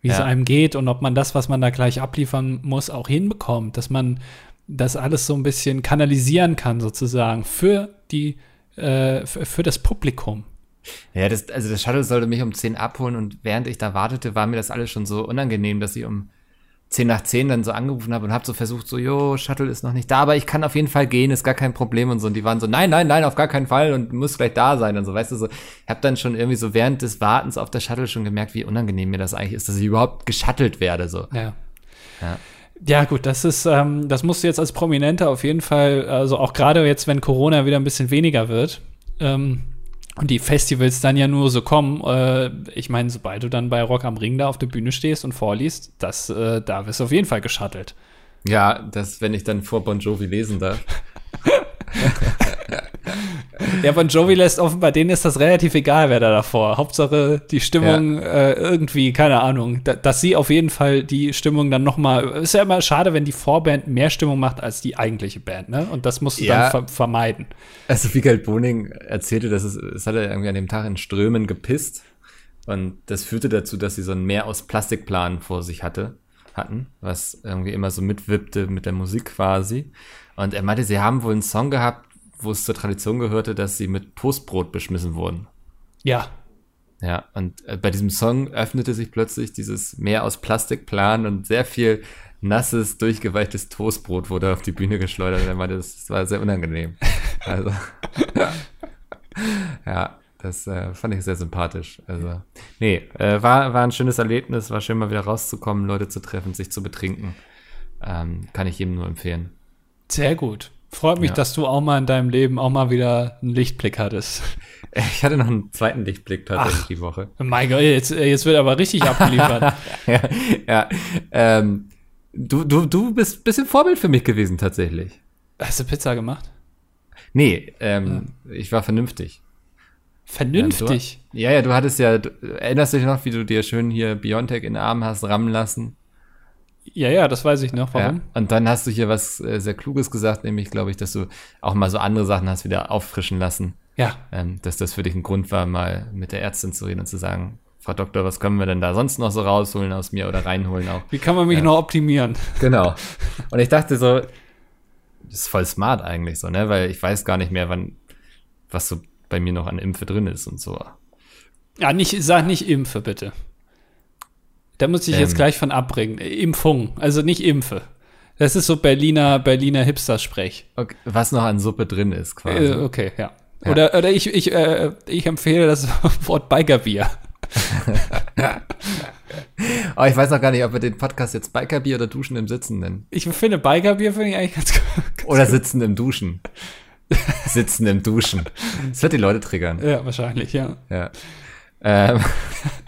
wie es Ja. einem geht und ob man das, was man da gleich abliefern muss, auch hinbekommt, dass man das alles so ein bisschen kanalisieren kann sozusagen für die, äh, für, für das Publikum. Ja, das, also das Shuttle sollte mich um 10 abholen und während ich da wartete, war mir das alles schon so unangenehm, dass ich um 10 nach 10 dann so angerufen habe und habe so versucht, so, jo, Shuttle ist noch nicht da, aber ich kann auf jeden Fall gehen, ist gar kein Problem und so. Und die waren so, nein, nein, nein, auf gar keinen Fall und muss gleich da sein und so, weißt du, so. Ich habe dann schon irgendwie so während des Wartens auf der Shuttle schon gemerkt, wie unangenehm mir das eigentlich ist, dass ich überhaupt geschuttelt werde, so. Ja. Ja. Ja, gut, das ist, ähm, das musst du jetzt als Prominenter auf jeden Fall, also auch gerade jetzt, wenn Corona wieder ein bisschen weniger wird, ähm, und die Festivals dann ja nur so kommen, äh, ich meine, sobald du dann bei Rock am Ring da auf der Bühne stehst und vorliest, das, äh, da wirst du auf jeden Fall geschattelt. Ja, das, wenn ich dann vor Bon Jovi lesen darf. Ja, Bon Jovi lässt offenbar, denen ist das relativ egal, wer da davor. Hauptsache die Stimmung äh, irgendwie, keine Ahnung, da, dass sie auf jeden Fall die Stimmung dann noch mal, ist ja immer schade, wenn die Vorband mehr Stimmung macht als die eigentliche Band, ne? Und das musst du Ja. dann ver vermeiden. Also Mikael Boning erzählte, dass es, es hat er irgendwie an dem Tag in Strömen gepisst und das führte dazu, dass sie so ein Meer aus Plastikplan vor sich hatte, hatten, was irgendwie immer so mitwippte mit der Musik quasi. Und er meinte, sie haben wohl einen Song gehabt, wo es zur Tradition gehörte, dass sie mit Toastbrot beschmissen wurden. Ja, Ja, und äh, bei diesem Song öffnete sich plötzlich dieses Meer aus Plastikplan und sehr viel nasses, durchgeweichtes Toastbrot wurde auf die Bühne geschleudert. Und er meinte, das, das war sehr unangenehm. Also, ja, das äh, fand ich sehr sympathisch. Also, nee, äh, war, war ein schönes Erlebnis, war schön mal wieder rauszukommen, Leute zu treffen, sich zu betrinken. Ähm, kann ich jedem nur empfehlen. Sehr gut. Freut mich, Ja. dass du auch mal in deinem Leben auch mal wieder einen Lichtblick hattest. Ich hatte noch einen zweiten Lichtblick tatsächlich Ach. die Woche. Mein Gott, jetzt, jetzt wird aber richtig abgeliefert. ja, ja. Ähm, du, du, du bist ein bisschen Vorbild für mich gewesen, tatsächlich. Hast du Pizza gemacht? Nee, ähm, ich war vernünftig. Vernünftig. Ja, ja, du hattest ja, du, erinnerst du dich noch, wie du dir schön hier Biontech in den Arm hast rammen lassen? Ja, ja, das weiß ich noch. Warum? Ja. Und dann hast du hier was äh, sehr Kluges gesagt, nämlich, glaube ich, dass du auch mal so andere Sachen hast wieder auffrischen lassen. Ja. Ähm, dass das für dich ein Grund war, mal mit der Ärztin zu reden und zu sagen, Frau Doktor, was können wir denn da sonst noch so rausholen aus mir oder reinholen auch? Wie kann man mich Ja. noch optimieren? Genau. Und ich dachte so, das ist voll smart eigentlich so, ne? Weil ich weiß gar nicht mehr, wann, was so bei mir noch an Impfe drin ist und so. Ja, nicht, sag nicht Impfe, bitte. Da muss ich jetzt Ähm. gleich von abbringen. Impfung, also nicht Impfe. Das ist so Berliner, Berliner Hipster-Sprech. Okay, was noch an Suppe drin ist, quasi. Äh, okay, ja. Ja. Oder, oder ich, ich, äh, ich empfehle das Wort Bikerbier. Aber ich weiß noch gar nicht, ob wir den Podcast jetzt Bikerbier oder Duschen im Sitzen nennen. Ich finde Bikerbier finde ich eigentlich ganz gut. Oder Sitzen im Duschen. Sitzen im Duschen. Das wird die Leute triggern. Ja, wahrscheinlich, ja. Ja. Ähm,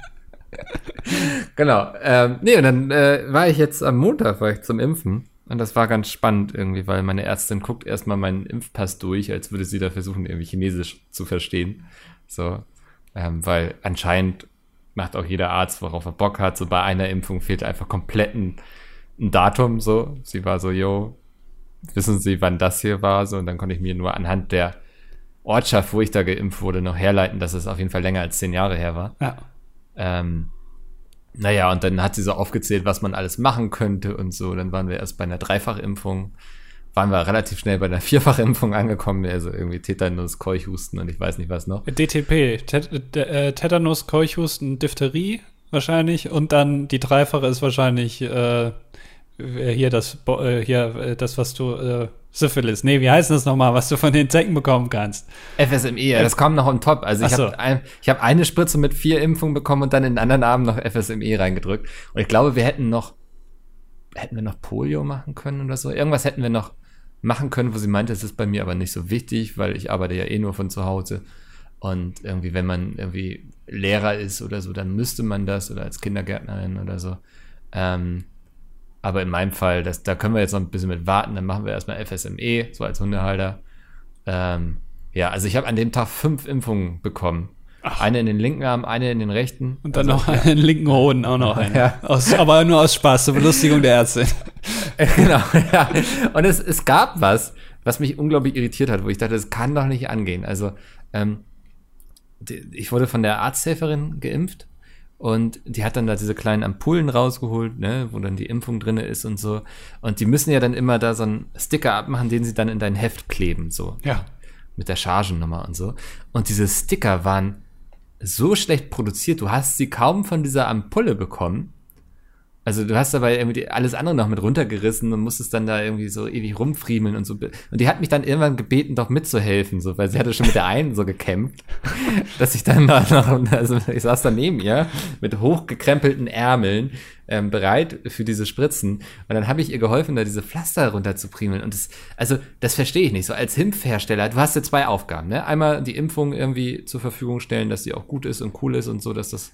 genau. Ähm, nee, und dann äh, war ich jetzt am Montag war ich zum Impfen. Und das war ganz spannend irgendwie, weil meine Ärztin guckt erstmal meinen Impfpass durch, als würde sie da versuchen, irgendwie Chinesisch zu verstehen. So, ähm, weil anscheinend macht auch jeder Arzt, worauf er Bock hat. So bei einer Impfung fehlt einfach komplett ein, ein Datum. So, sie war so, yo, wissen Sie, wann das hier war? So, und dann konnte ich mir nur anhand der Ortschaft, wo ich da geimpft wurde, noch herleiten, dass es auf jeden Fall länger als zehn Jahre her war. Ja. Ähm, naja, und dann hat sie so aufgezählt, was man alles machen könnte und so. Dann waren wir erst bei einer Dreifachimpfung, waren wir relativ schnell bei einer Vierfachimpfung angekommen, also irgendwie Tetanus, Keuchhusten und ich weiß nicht was noch. DTP, Tet äh, Tetanus, Keuchhusten, Diphtherie wahrscheinlich und dann die Dreifache ist wahrscheinlich äh, hier das, äh, hier äh, das, was du äh, Syphilis. Nee, wie heißt das nochmal, was du von den Zecken bekommen kannst? FSME, ja, das kommt noch on top. Also ich so. habe ein, hab eine Spritze mit vier Impfungen bekommen und dann in den anderen Arm noch FSME reingedrückt. Und ich glaube, wir hätten noch, hätten wir noch Polio machen können oder so. Irgendwas hätten wir noch machen können, wo sie meinte, es ist bei mir aber nicht so wichtig, weil ich arbeite ja eh nur von zu Hause. Und irgendwie, wenn man irgendwie Lehrer ist oder so, dann müsste man das oder als Kindergärtnerin oder so. Ähm, aber in meinem Fall, das, da können wir jetzt noch ein bisschen mit warten. Dann machen wir erstmal FSME, so als Hundehalter. Ähm, ja, also ich habe an dem Tag fünf Impfungen bekommen. Ach. Eine in den linken Arm, eine in den rechten. Und dann also, noch ja. einen linken Hoden, auch noch eine. Ja. Aus, aber nur aus Spaß, zur Belustigung der Ärztin. genau, ja. Und es, es gab was, was mich unglaublich irritiert hat, wo ich dachte, das kann doch nicht angehen. Also, ähm, ich wurde von der Arzthelferin geimpft und die hat dann da diese kleinen Ampullen rausgeholt, ne, wo dann die Impfung drin ist und so. Und die müssen ja dann immer da so einen Sticker abmachen, den sie dann in dein Heft kleben, so. Ja. Mit der Chargennummer und so. Und diese Sticker waren so schlecht produziert, du hast sie kaum von dieser Ampulle bekommen. Also du hast dabei irgendwie alles andere noch mit runtergerissen und musstest dann da irgendwie so ewig rumfriemeln und so. Und die hat mich dann irgendwann gebeten, doch mitzuhelfen, so, weil sie hatte schon mit der einen so gekämpft, dass ich dann noch, also ich saß da neben ihr mit hochgekrempelten Ärmeln, ähm, bereit für diese Spritzen. Und dann habe ich ihr geholfen, da diese Pflaster runterzupriemeln. Und das, also das verstehe ich nicht. So als Impfhersteller, du hast ja zwei Aufgaben, ne? Einmal die Impfung irgendwie zur Verfügung stellen, dass sie auch gut ist und cool ist und so, dass das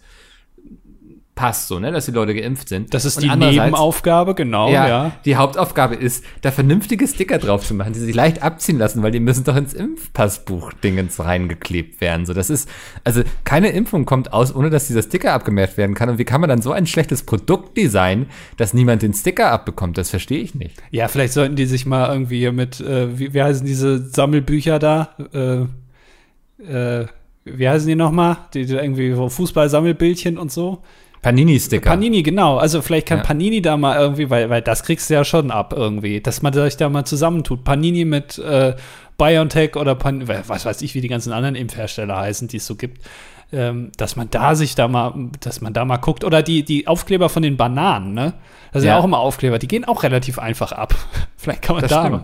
passt so, ne, dass die Leute geimpft sind. Das ist und die Nebenaufgabe, genau, ja, ja, Die Hauptaufgabe ist, da vernünftige Sticker drauf zu machen, die sich leicht abziehen lassen, weil die müssen doch ins Impfpassbuch-Dingens reingeklebt werden. So, das ist, also keine Impfung kommt aus, ohne dass dieser Sticker abgemerkt werden kann. Und wie kann man dann so ein schlechtes Produkt designen, dass niemand den Sticker abbekommt? Das verstehe ich nicht. Ja, vielleicht sollten die sich mal irgendwie mit, äh, wie, wie heißen diese Sammelbücher da? Äh, äh, wie heißen die nochmal? Die, die irgendwie so Fußball-Sammelbildchen und so. Panini-Sticker. Panini, genau. Also vielleicht kann ja. Panini da mal irgendwie, weil, weil das kriegst du ja schon ab irgendwie, dass man sich da mal zusammentut. Panini mit äh, BioNTech oder Pan was weiß ich, wie die ganzen anderen Impfhersteller heißen, die es so gibt. Ähm, dass man da sich da mal, dass man da mal guckt. Oder die, die Aufkleber von den Bananen, ne? Das sind ja. ja auch immer Aufkleber, die gehen auch relativ einfach ab. vielleicht kann man das da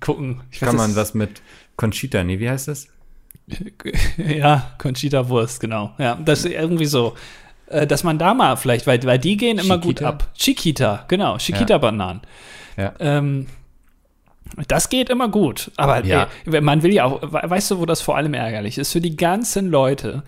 gucken. Ich kann weiß, man was mit Conchita, nee, wie heißt das? ja, Conchita Wurst, genau. Ja, das ist irgendwie so. Äh, dass man da mal vielleicht, weil, weil die gehen immer Chiquita? gut ab. Chiquita, genau, Chiquita-Bananen. Ja. Ähm, das geht immer gut. Aber ja. ey, man will ja auch, weißt du, wo das vor allem ärgerlich ist? Für die ganzen Leute,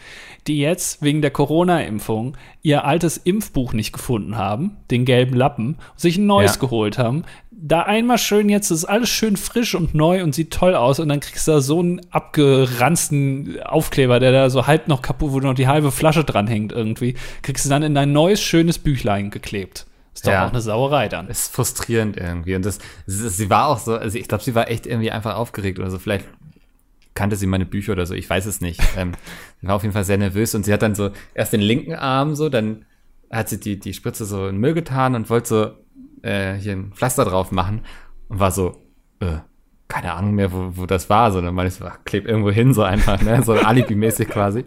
die jetzt wegen der Corona-Impfung ihr altes Impfbuch nicht gefunden haben, den gelben Lappen, sich ein neues ja. geholt haben, da einmal schön jetzt ist alles schön frisch und neu und sieht toll aus und dann kriegst du da so einen abgeranzten Aufkleber, der da so halb noch kaputt, wo noch die halbe Flasche dran hängt irgendwie, kriegst du dann in dein neues schönes Büchlein geklebt. Ist doch ja. auch eine Sauerei dann. Ist frustrierend irgendwie. Und das, sie war auch so, also ich glaube, sie war echt irgendwie einfach aufgeregt oder so. Vielleicht kannte sie meine Bücher oder so, ich weiß es nicht. ähm, sie war auf jeden Fall sehr nervös und sie hat dann so erst den linken Arm so, dann hat sie die, die Spritze so in Müll getan und wollte so äh, hier ein Pflaster drauf machen und war so, äh, keine Ahnung mehr, wo, wo das war, sondern meine ich so, ach, kleb irgendwo hin, so einfach, ne, so Alibi-mäßig quasi.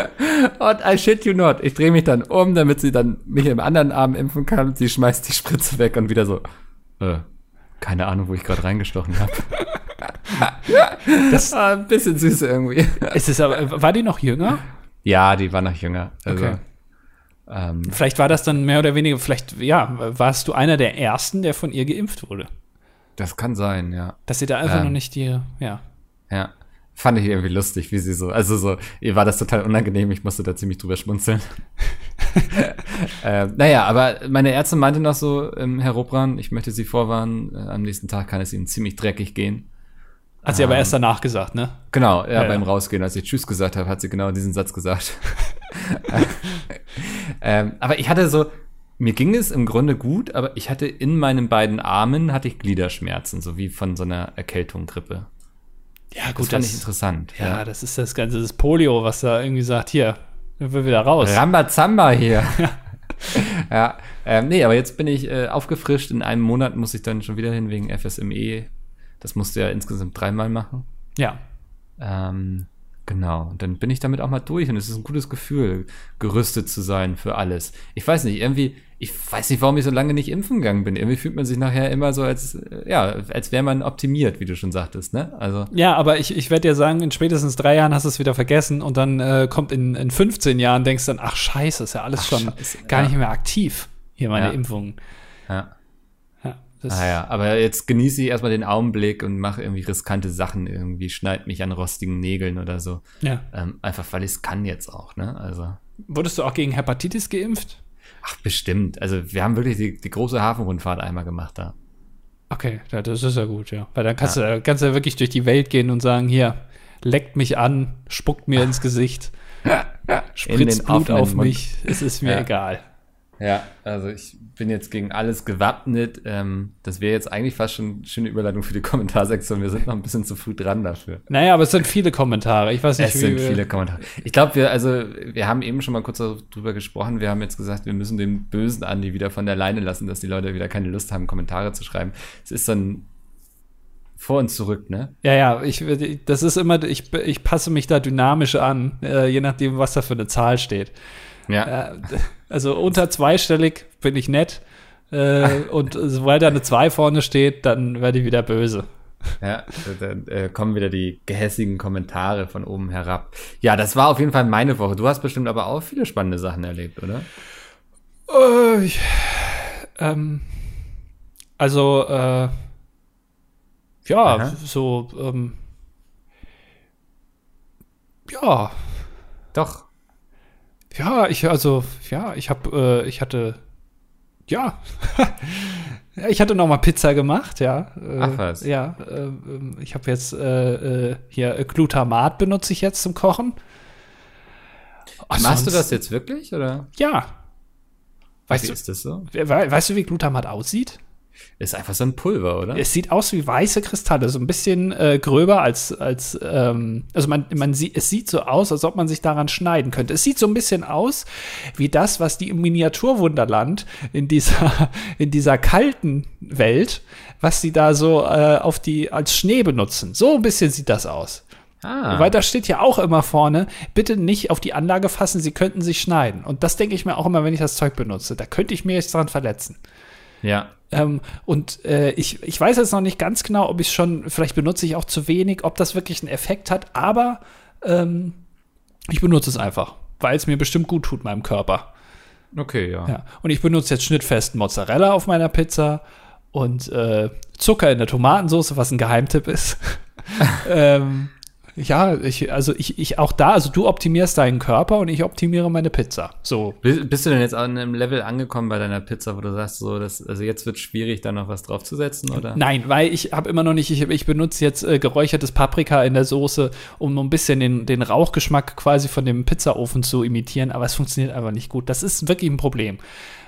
Und I shit you not, ich drehe mich dann um, damit sie dann mich im anderen Arm impfen kann. Sie schmeißt die Spritze weg und wieder so, äh, keine Ahnung, wo ich gerade reingestochen habe. das war ein bisschen süß irgendwie. Ist es aber, war die noch jünger? Ja, die war noch jünger. Also, okay. Ähm, vielleicht war das dann mehr oder weniger, vielleicht, ja, warst du einer der ersten, der von ihr geimpft wurde. Das kann sein, ja. Dass sie da einfach ähm, noch nicht die, ja. Ja. Fand ich irgendwie lustig, wie sie so, also so, ihr war das total unangenehm, ich musste da ziemlich drüber schmunzeln. äh, naja, aber meine Ärztin meinte noch so, ähm, Herr Robran, ich möchte Sie vorwarnen, äh, am nächsten Tag kann es Ihnen ziemlich dreckig gehen. Hat sie aber erst danach gesagt, ne? Genau, ja, Ja, beim ja. Rausgehen, als ich Tschüss gesagt habe, hat sie genau diesen Satz gesagt. ähm, aber ich hatte so, mir ging es im Grunde gut, aber ich hatte in meinen beiden Armen hatte ich Gliederschmerzen, so wie von so einer Erkältung, Grippe. Ja, Das gut, fand das, ich interessant. ja, das ist das ganze das Polio, was da irgendwie sagt, hier, wir will wieder raus. Rambazamba hier. ja, ähm, nee, aber jetzt bin ich äh, aufgefrischt. In einem Monat muss ich dann schon wieder hin wegen FSME. Das musste ja insgesamt dreimal machen. Ja. Ähm, genau. Und dann bin ich damit auch mal durch und es ist ein gutes Gefühl, gerüstet zu sein für alles. Ich weiß nicht, irgendwie, ich weiß nicht, warum ich so lange nicht impfen gegangen bin. Irgendwie fühlt man sich nachher immer so, als, ja, als wäre man optimiert, wie du schon sagtest, ne? Also, Ja, aber ich, ich werde dir sagen, in spätestens drei Jahren hast du es wieder vergessen und dann äh, kommt in, in 15 Jahren, denkst dann, ach scheiße, ist ja alles Ach, schon scheiße, gar ja. nicht mehr aktiv, hier meine Ja. Impfungen. ja. Ja, das, Ah ja, aber jetzt genieße ich erstmal den Augenblick und mache irgendwie riskante Sachen, irgendwie schneid mich an rostigen Nägeln oder so. ja. Ähm, einfach weil ich es kann jetzt auch, ne? Also, Wurdest du auch gegen Hepatitis geimpft? ach, bestimmt. Also, wir haben wirklich die, die große Hafenrundfahrt einmal gemacht da. Okay, ja, das ist ja gut, ja. Weil dann kannst, du, kannst du ja wirklich durch die Welt gehen und sagen, hier, leckt mich an, spuckt mir ins Gesicht, spritzt Blut auf Mund. mich, es ist mir Ja. egal. Ja, also ich bin jetzt gegen alles gewappnet. Ähm, das wäre jetzt eigentlich fast schon eine schöne Überleitung für die Kommentarsektion. Wir sind noch ein bisschen zu früh dran dafür. Naja, aber es sind viele Kommentare. Ich weiß nicht, Es sind wir- viele Kommentare. Ich glaube, wir, also, wir haben eben schon mal kurz darüber gesprochen. Wir haben jetzt gesagt, wir müssen den bösen Andi wieder von der Leine lassen, dass die Leute wieder keine Lust haben, Kommentare zu schreiben. Es ist so ein vor und zurück, ne? Ja, ja, ich, das ist immer, ich, ich passe mich da dynamisch an, äh, je nachdem, was da für eine Zahl steht. Ja. Äh, also unter zweistellig bin ich nett. Äh, und sobald da eine 2 vorne steht, dann werde ich wieder böse. Ja, dann äh, kommen wieder die gehässigen Kommentare von oben herab. Ja, das war auf jeden Fall meine Woche. Du hast bestimmt aber auch viele spannende Sachen erlebt, oder? Äh, ich, ähm, also, äh, ja, Aha. so, ähm, ja, Doch. Ja, ich, also, ja, ich habe, äh, ich hatte, ja, ich hatte noch mal Pizza gemacht, ja. Äh, Ach was. Ja, äh, ähm, ich habe jetzt äh, äh, hier äh, Glutamat benutze ich jetzt zum Kochen. Machst du Ansonsten- das jetzt wirklich, oder? Ja. Weißt Wie du, ist das so? we weißt du, wie Glutamat aussieht? Ist einfach so ein Pulver, oder? Es sieht aus wie weiße Kristalle, so ein bisschen äh, gröber als, als ähm, also man, man sieht, es sieht so aus, als ob man sich daran schneiden könnte. Es sieht so ein bisschen aus wie das, was die im Miniaturwunderland in dieser, in dieser kalten Welt, was sie da so äh, auf die, als Schnee benutzen. So ein bisschen sieht das aus. ah, Weil da steht ja auch immer vorne, bitte nicht auf die Anlage fassen, sie könnten sich schneiden. Und das denke ich mir auch immer, wenn ich das Zeug benutze. Da könnte ich mir jetzt dran verletzen. ja. Ähm, und äh, ich, ich weiß jetzt noch nicht ganz genau, ob ich schon, vielleicht benutze ich auch zu wenig, ob das wirklich einen Effekt hat, aber ähm, ich benutze es einfach, weil es mir bestimmt gut tut, meinem Körper. Okay, ja. Ja. Und ich benutze jetzt schnittfesten Mozzarella auf meiner Pizza und äh, Zucker in der Tomatensauce, was ein Geheimtipp ist. ähm, ja, ich, also ich, ich auch da, also du optimierst deinen Körper und ich optimiere meine Pizza. So. Bist du denn jetzt an einem Level angekommen bei deiner Pizza, wo du sagst, so, dass, also jetzt wird schwierig, da noch was draufzusetzen, oder? Nein, weil ich habe immer noch nicht, ich, ich benutze jetzt äh, geräuchertes Paprika in der Soße, um ein bisschen den, den Rauchgeschmack quasi von dem Pizzaofen zu imitieren, aber es funktioniert einfach nicht gut. Das ist wirklich ein Problem.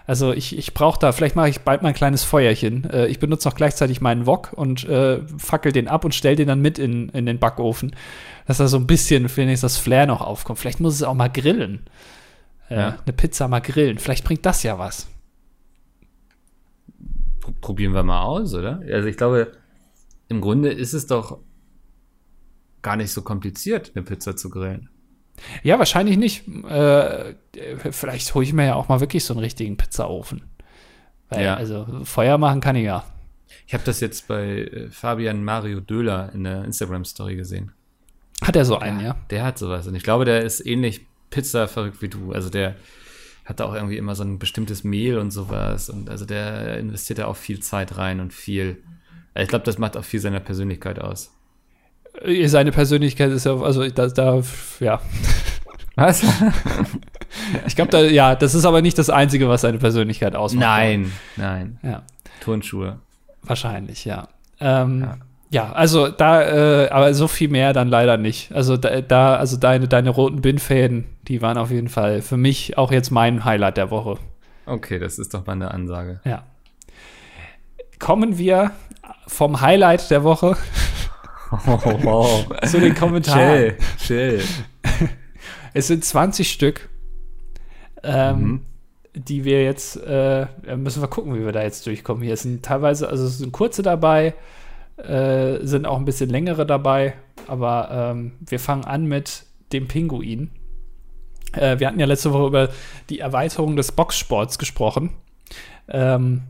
Also ich, ich brauche da, vielleicht mache ich bald mal ein kleines Feuerchen. Äh, ich benutze noch gleichzeitig meinen Wok und äh, fackel den ab und stell den dann mit in, in den Backofen, dass da so ein bisschen wenigstens das Flair noch aufkommt. Vielleicht muss es auch mal grillen. Äh, Ja. Eine Pizza mal grillen. Vielleicht bringt das ja was. Pro- Probieren wir mal aus, oder? Also ich glaube, im Grunde ist es doch gar nicht so kompliziert, eine Pizza zu grillen. Ja, wahrscheinlich nicht. Äh, vielleicht hole ich mir ja auch mal wirklich so einen richtigen Pizzaofen. Weil, Ja. also Feuer machen kann ich ja. Ich habe das jetzt bei äh, Fabian Mario Döler in der Instagram-Story gesehen. Hat er so einen, ja? Der hat sowas. Und ich glaube, der ist ähnlich Pizza verrückt wie du. Also der hat da auch irgendwie immer so ein bestimmtes Mehl und sowas. Und also der investiert da auch viel Zeit rein und viel. Ich glaube, das macht auch viel seiner Persönlichkeit aus. Äh, Seine Persönlichkeit ist ja, also da, da ja. Was? Ich glaube, da, ja, das ist aber nicht das Einzige, was seine Persönlichkeit ausmacht. Nein, nein. Ja, Turnschuhe. wahrscheinlich, ja. Ähm, ja. Ja. also da, äh, aber so viel mehr dann leider nicht. Also da, da also deine, deine roten Bindfäden, die waren auf jeden Fall für mich auch jetzt mein Highlight der Woche. Okay, das ist doch mal eine Ansage. Ja. Kommen wir vom Highlight der Woche Oh, wow. zu den Kommentaren. Chill, chill. Es sind 20 Stück, ähm, Mhm. die wir jetzt, äh, müssen wir gucken, wie wir da jetzt durchkommen. Hier sind teilweise, also es sind kurze dabei, äh, sind auch ein bisschen längere dabei, aber ähm, wir fangen an mit dem Pinguin. Äh, wir hatten ja letzte Woche über die Erweiterung des Boxsports gesprochen. Ähm,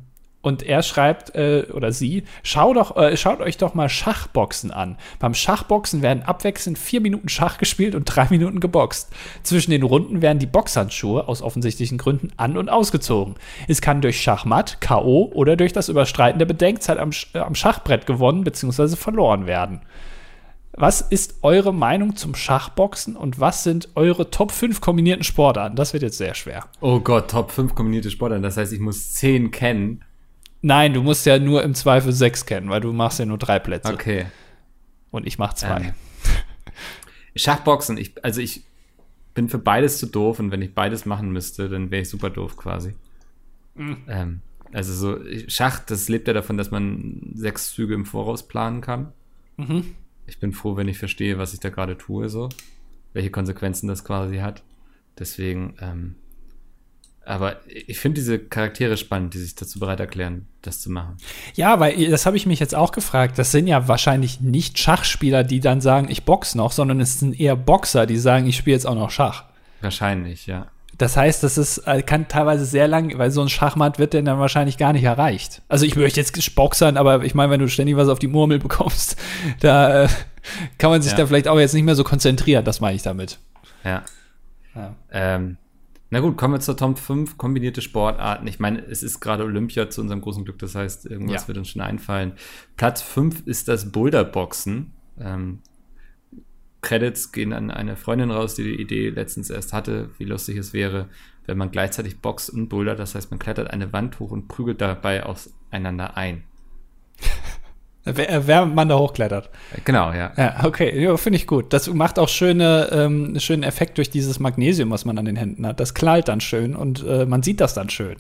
und er schreibt, äh, oder sie, schau doch, äh, schaut euch doch mal Schachboxen an. Beim Schachboxen werden abwechselnd vier Minuten Schach gespielt und drei Minuten geboxt. Zwischen den Runden werden die Boxhandschuhe aus offensichtlichen Gründen an- und ausgezogen. Es kann durch Schachmatt, K.O. oder durch das Überstreiten der Bedenkzeit am, äh, am Schachbrett gewonnen bzw. verloren werden. Was ist eure Meinung zum Schachboxen und was sind eure Top 5 kombinierten Sportarten? Das wird jetzt sehr schwer. Oh Gott, Top 5 kombinierte Sportarten. Das heißt, ich muss 10 kennen. Nein, du musst ja nur im Zweifel sechs kennen, weil du machst ja nur drei Plätze. Okay. Und ich mach zwei. Ähm, Schachboxen, ich, also ich bin für beides zu doof und wenn ich beides machen müsste, dann wäre ich super doof quasi. Ähm, also so, Schach, das lebt ja davon, dass man sechs Züge im Voraus planen kann. Mhm. Ich bin froh, wenn ich verstehe, was ich da gerade tue, so. Welche Konsequenzen das quasi hat. Deswegen, ähm, aber ich finde diese Charaktere spannend, die sich dazu bereit erklären, das zu machen. Ja, weil das habe ich mich jetzt auch gefragt. Das sind ja wahrscheinlich nicht Schachspieler, die dann sagen, ich box noch, sondern es sind eher Boxer, die sagen, ich spiele jetzt auch noch Schach. Wahrscheinlich, ja. Das heißt, das ist, äh, kann teilweise sehr lang, weil so ein Schachmatt wird denn dann wahrscheinlich gar nicht erreicht. Also ich möchte jetzt boxern, aber ich meine, wenn du ständig was auf die Murmel bekommst, da äh, kann man sich Ja. da vielleicht auch jetzt nicht mehr so konzentrieren, das meine ich damit. Ja. Ja. Ähm, na gut, kommen wir zur Top 5 kombinierte Sportarten. Ich meine, es ist gerade Olympia zu unserem großen Glück, das heißt, irgendwas Ja. wird uns schon einfallen. Platz 5 ist das Boulderboxen. Ähm, Credits gehen an eine Freundin raus, die die Idee letztens erst hatte, wie lustig es wäre, wenn man gleichzeitig boxt und bouldert. Das heißt, man klettert eine Wand hoch und prügelt dabei auseinander ein. Wer, äh, wer man da hochklettert. Genau, ja. Ja, okay, ja, finde ich gut. Das macht auch schöne, ähm, schönen Effekt durch dieses Magnesium, was man an den Händen hat. Das knallt dann schön und äh, man sieht das dann schön.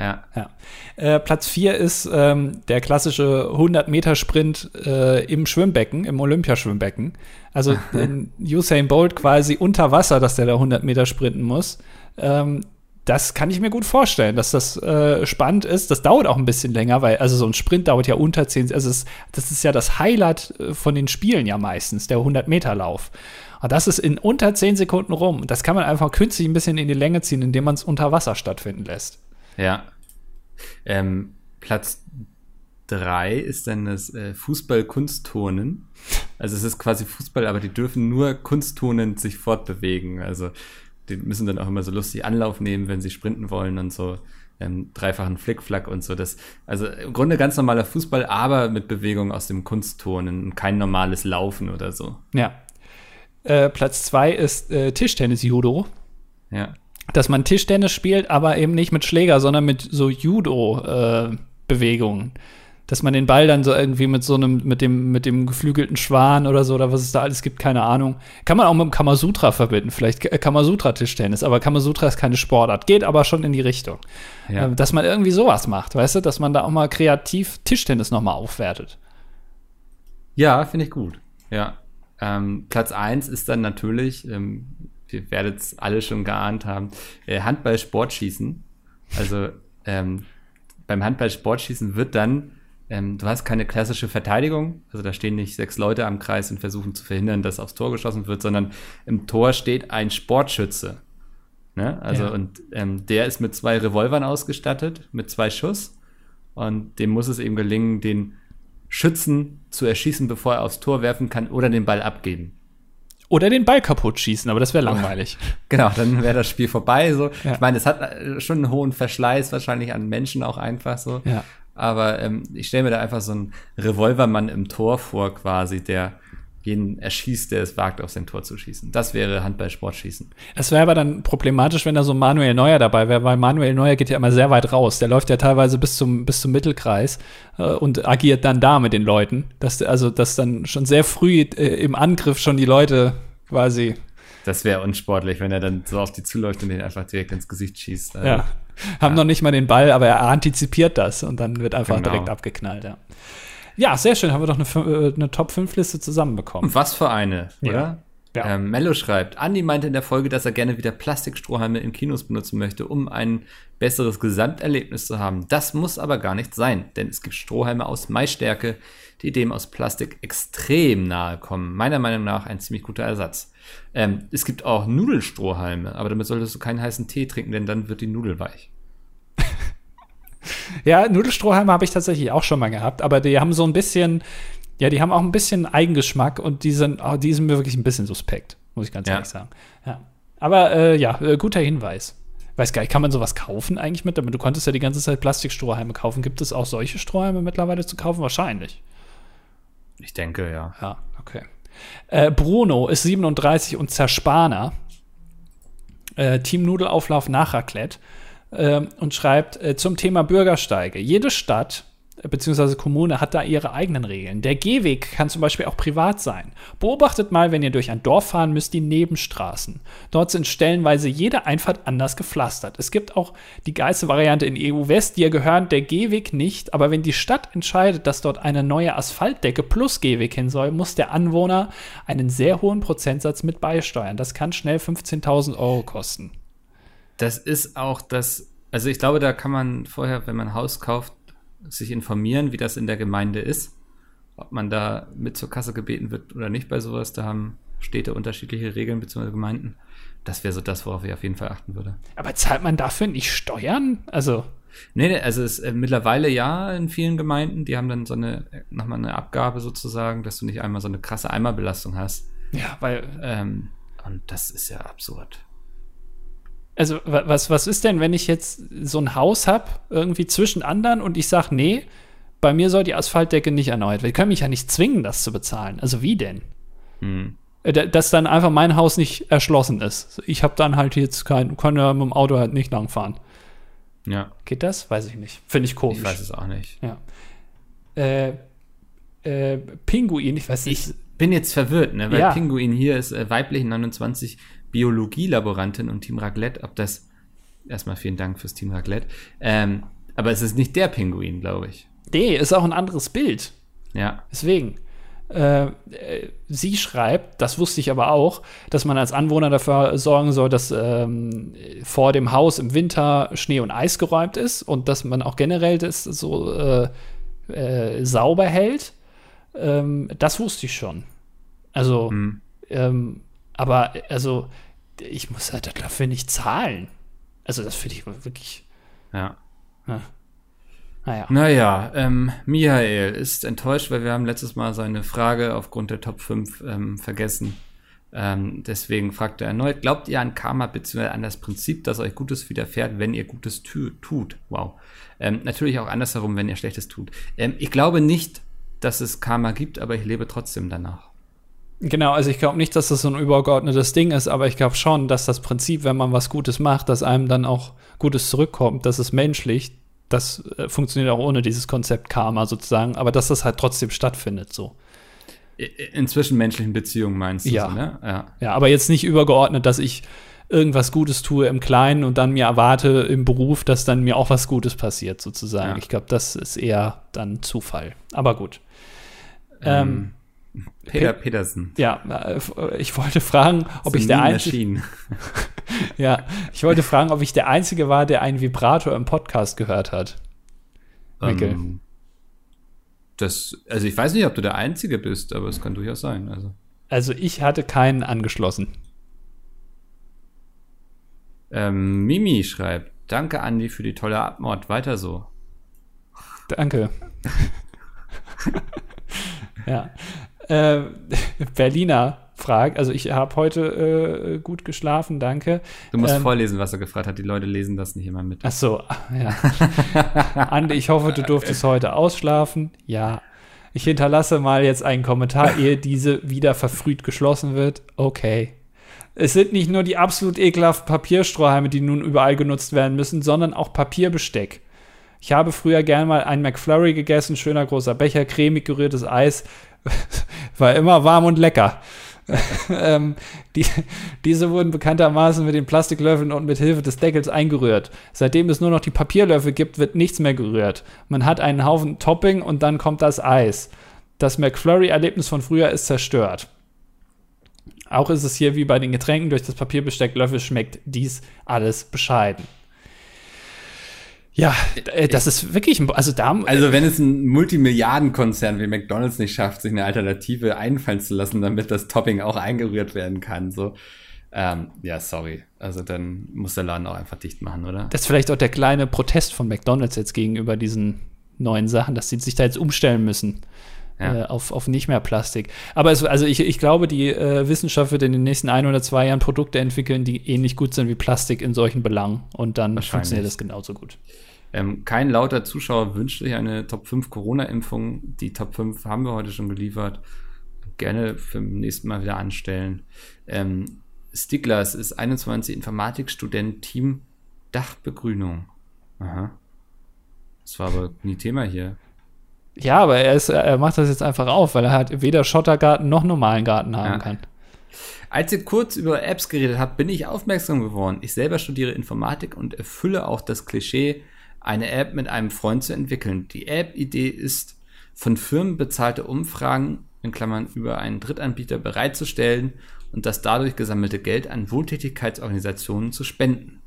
Ja, Ja. Äh, Platz 4 ist ähm, der klassische 100-Meter-Sprint äh, im Schwimmbecken, im Olympiaschwimmbecken. Also Usain Bolt quasi unter Wasser, dass der da 100 Meter sprinten muss. Ähm, das kann ich mir gut vorstellen, dass das äh, spannend ist. Das dauert auch ein bisschen länger, weil also so ein Sprint dauert ja unter 10, also das ist ja das Highlight äh, von den Spielen ja meistens, der 100-Meter-Lauf. Und das ist in unter 10 Sekunden rum. Das kann man einfach künstlich ein bisschen in die Länge ziehen, indem man es unter Wasser stattfinden lässt. Ja. Ähm, Platz drei ist dann das äh, Fußball-Kunstturnen. Also es ist quasi Fußball, aber die dürfen nur kunsttonend sich fortbewegen. Also die müssen dann auch immer so lustig Anlauf nehmen, wenn sie sprinten wollen und so. Ähm, dreifachen Flickflack und so. Das, also im Grunde ganz normaler Fußball, aber mit Bewegung aus dem Kunstturnen und kein normales Laufen oder so. Ja. Äh, Platz zwei ist äh, Tischtennis-Judo. Ja. Dass man Tischtennis spielt, aber eben nicht mit Schläger, sondern mit so Judo-Bewegungen. Dass man den Ball dann so irgendwie mit so einem, mit dem, mit dem geflügelten Schwan oder so, oder was es da alles gibt, keine Ahnung. Kann man auch mit dem Kamasutra verbinden, vielleicht K- Kamasutra-Tischtennis, aber Kamasutra ist keine Sportart, geht aber schon in die Richtung. Ja. Äh, Dass man irgendwie sowas macht, weißt du, dass man da auch mal kreativ Tischtennis nochmal aufwertet. Ja, finde ich gut. Ja. Ähm, Platz eins ist dann natürlich, ähm, wir werdet es alle schon geahnt haben, äh, Handball-Sportschießen. Also ähm, beim Handball-Sportschießen wird dann, ähm, du hast keine klassische Verteidigung, also da stehen nicht sechs Leute am Kreis und versuchen zu verhindern, dass aufs Tor geschossen wird, sondern im Tor steht ein Sportschütze. Ne? Also Ja. und ähm, der ist mit zwei Revolvern ausgestattet, mit zwei Schuss. Und dem muss es eben gelingen, den Schützen zu erschießen, bevor er aufs Tor werfen kann oder den Ball abgeben. Oder den Ball kaputt schießen, aber das wäre langweilig. Genau, dann wäre das Spiel vorbei. So. Ja. Ich meine, es hat äh, schon einen hohen Verschleiß wahrscheinlich an Menschen auch einfach so. Ja. Aber ähm, ich stelle mir da einfach so einen Revolvermann im Tor vor, quasi, der jeden erschießt, der es wagt, auf sein Tor zu schießen. Das wäre Handball-Sportschießen. Es wäre aber dann problematisch, wenn da so Manuel Neuer dabei wäre, weil Manuel Neuer geht ja immer sehr weit raus. Der läuft ja teilweise bis zum, bis zum Mittelkreis äh, und agiert dann da mit den Leuten. Dass, also, dass dann schon sehr früh äh, im Angriff schon die Leute quasi. Das wäre unsportlich, wenn er dann so auf die zuläuft und den einfach direkt ins Gesicht schießt. Also, ja. Haben ja. noch nicht mal den Ball, aber er antizipiert das und dann wird einfach genau. direkt abgeknallt, ja. Ja, sehr schön. Haben wir doch eine, äh, eine Top-5-Liste zusammenbekommen. Was für eine, ja. oder? Ja. Ähm, Mello schreibt, Andi meinte in der Folge, dass er gerne wieder Plastikstrohhalme in Kinos benutzen möchte, um ein besseres Gesamterlebnis zu haben. Das muss aber gar nicht sein, denn es gibt Strohhalme aus Maisstärke, die dem aus Plastik extrem nahe kommen. Meiner Meinung nach ein ziemlich guter Ersatz. Ähm, es gibt auch Nudelstrohhalme, aber damit solltest du keinen heißen Tee trinken, denn dann wird die Nudel weich. Ja, Nudelstrohhalme habe ich tatsächlich auch schon mal gehabt, aber die haben so ein bisschen, ja, die haben auch ein bisschen Eigengeschmack und die sind, oh, die sind mir wirklich ein bisschen suspekt, muss ich ganz ja. ehrlich sagen. Ja. Aber äh, ja, äh, guter Hinweis. Weiß gar nicht, kann man sowas kaufen eigentlich mit? Du konntest ja die ganze Zeit Plastikstrohhalme kaufen. Gibt es auch solche Strohhalme mittlerweile zu kaufen? Wahrscheinlich. Ich denke, ja. Ja, okay. Äh, Bruno ist 37 und Zerspaner. Äh, Team Nudelauflauf nach Raclette äh, und schreibt äh, zum Thema Bürgersteige. Jede Stadt bzw. Kommune hat da ihre eigenen Regeln. Der Gehweg kann zum Beispiel auch privat sein. Beobachtet mal, wenn ihr durch ein Dorf fahren müsst, die Nebenstraßen. Dort sind stellenweise jede Einfahrt anders gepflastert. Es gibt auch die geilste Variante in EU West, die gehören der Gehweg nicht, aber wenn die Stadt entscheidet, dass dort eine neue Asphaltdecke plus Gehweg hin soll, muss der Anwohner einen sehr hohen Prozentsatz mit beisteuern. Das kann schnell 15.000 Euro kosten das ist auch das, also ich glaube, da kann man vorher, wenn man ein Haus kauft, sich informieren, wie das in der Gemeinde ist. Ob man da mit zur Kasse gebeten wird oder nicht bei sowas, da haben Städte unterschiedliche Regeln bzw. Gemeinden. Das wäre so das, worauf ich auf jeden Fall achten würde. Aber zahlt man dafür nicht Steuern? Also. Nee, also es ist äh, mittlerweile ja in vielen Gemeinden, die haben dann so eine, nochmal eine Abgabe sozusagen, dass du nicht einmal so eine krasse Eimerbelastung hast. Ja, weil. Ähm, und das ist ja absurd. Also, was, was ist denn, wenn ich jetzt so ein Haus habe, irgendwie zwischen anderen und ich sage, nee, bei mir soll die Asphaltdecke nicht erneuert werden. Wir können mich ja nicht zwingen, das zu bezahlen. Also, wie denn? Hm. Äh, dass dann einfach mein Haus nicht erschlossen ist. Ich habe dann halt jetzt kein, kann ja mit dem Auto halt nicht langfahren. Ja. Geht das? Weiß ich nicht. Finde ich komisch. Ich weiß es auch nicht. Ja. Äh, äh, Pinguin, ich weiß nicht. Ich bin jetzt verwirrt, ne? Weil ja. Pinguin hier ist äh, weiblich 29 Biologielaborantin und Team Raclette, ob das, erstmal vielen Dank fürs Team Raclette, ähm, aber es ist nicht der Pinguin, glaube ich. Nee, ist auch ein anderes Bild. Ja. Deswegen. Äh, sie schreibt, das wusste ich aber auch, dass man als Anwohner dafür sorgen soll, dass ähm, vor dem Haus im Winter Schnee und Eis geräumt ist und dass man auch generell das so äh, äh, sauber hält. Ähm, das wusste ich schon. Also, mhm. ähm, aber also, ich muss halt dafür nicht zahlen. Also, das finde ich wirklich. Ja. ja. Naja. Naja, ähm, Michael ist enttäuscht, weil wir haben letztes Mal seine Frage aufgrund der Top 5 ähm, vergessen. Ähm, deswegen fragt er erneut, glaubt ihr an Karma bzw. an das Prinzip, dass euch Gutes widerfährt, wenn ihr Gutes tu tut? Wow. Ähm, natürlich auch andersherum, wenn ihr Schlechtes tut. Ähm, ich glaube nicht, dass es Karma gibt, aber ich lebe trotzdem danach. Genau, also ich glaube nicht, dass das so ein übergeordnetes Ding ist, aber ich glaube schon, dass das Prinzip, wenn man was Gutes macht, dass einem dann auch Gutes zurückkommt, das ist menschlich. Das äh, funktioniert auch ohne dieses Konzept Karma sozusagen, aber dass das halt trotzdem stattfindet so. In zwischenmenschlichen Beziehungen meinst du, ja. So, ne? ja. Ja, aber jetzt nicht übergeordnet, dass ich irgendwas Gutes tue im Kleinen und dann mir erwarte im Beruf, dass dann mir auch was Gutes passiert, sozusagen. Ja. Ich glaube, das ist eher dann Zufall. Aber gut. Ähm, ähm Peter Pe Petersen. Ja, äh, ich wollte fragen, ob ich der Einzige. ja, ich wollte fragen, ob ich der Einzige war, der einen Vibrator im Podcast gehört hat. Mikkel. Ähm, das, also ich weiß nicht, ob du der Einzige bist, aber es kann durchaus sein. Also, also ich hatte keinen angeschlossen. Ähm, Mimi schreibt, danke Andi für die tolle Abmord, weiter so. Danke. ja. Äh, Berliner fragt, also ich habe heute äh, gut geschlafen, danke. Du musst ähm, vorlesen, was er gefragt hat. Die Leute lesen das nicht immer mit. Ach so, ja. Andi, ich hoffe, du durftest heute ausschlafen. Ja. Ich hinterlasse mal jetzt einen Kommentar, ehe diese wieder verfrüht geschlossen wird. Okay. Es sind nicht nur die absolut ekelhaften Papierstrohhalme, die nun überall genutzt werden müssen, sondern auch Papierbesteck. Ich habe früher gern mal einen McFlurry gegessen, schöner großer Becher, cremig gerührtes Eis. War immer warm und lecker. ähm, die, diese wurden bekanntermaßen mit den Plastiklöffeln und mit Hilfe des Deckels eingerührt. Seitdem es nur noch die Papierlöffel gibt, wird nichts mehr gerührt. Man hat einen Haufen Topping und dann kommt das Eis. Das McFlurry-Erlebnis von früher ist zerstört. Auch ist es hier wie bei den Getränken durch das Papierbesteck Löffel schmeckt dies alles bescheiden. Ja, äh, das ist wirklich, also da. Also wenn es ein Multimilliardenkonzern wie McDonald's nicht schafft, sich eine Alternative einfallen zu lassen, damit das Topping auch eingerührt werden kann, so. Ähm, ja, sorry. Also dann muss der Laden auch einfach dicht machen, oder? Das ist vielleicht auch der kleine Protest von McDonald's jetzt gegenüber diesen neuen Sachen, dass sie sich da jetzt umstellen müssen. Ja. Äh, auf, auf nicht mehr Plastik. Aber es, also ich, ich glaube, die äh, Wissenschaft wird in den nächsten ein oder zwei Jahren Produkte entwickeln, die ähnlich gut sind wie Plastik in solchen Belangen. Und dann funktioniert das genauso gut. Ähm, kein lauter Zuschauer wünscht sich eine Top 5 Corona-Impfung. Die Top 5 haben wir heute schon geliefert. Gerne für beim nächsten Mal wieder anstellen. Ähm, Stiglas ist 21 Informatikstudent, Team Dachbegrünung. Aha. Das war aber nie Thema hier. Ja, aber er, ist, er macht das jetzt einfach auf, weil er halt weder Schottergarten noch normalen Garten haben ja. kann. Als ihr kurz über Apps geredet habt, bin ich aufmerksam geworden. Ich selber studiere Informatik und erfülle auch das Klischee, eine App mit einem Freund zu entwickeln. Die App-Idee ist, von Firmen bezahlte Umfragen in Klammern über einen Drittanbieter bereitzustellen und das dadurch gesammelte Geld an Wohltätigkeitsorganisationen zu spenden.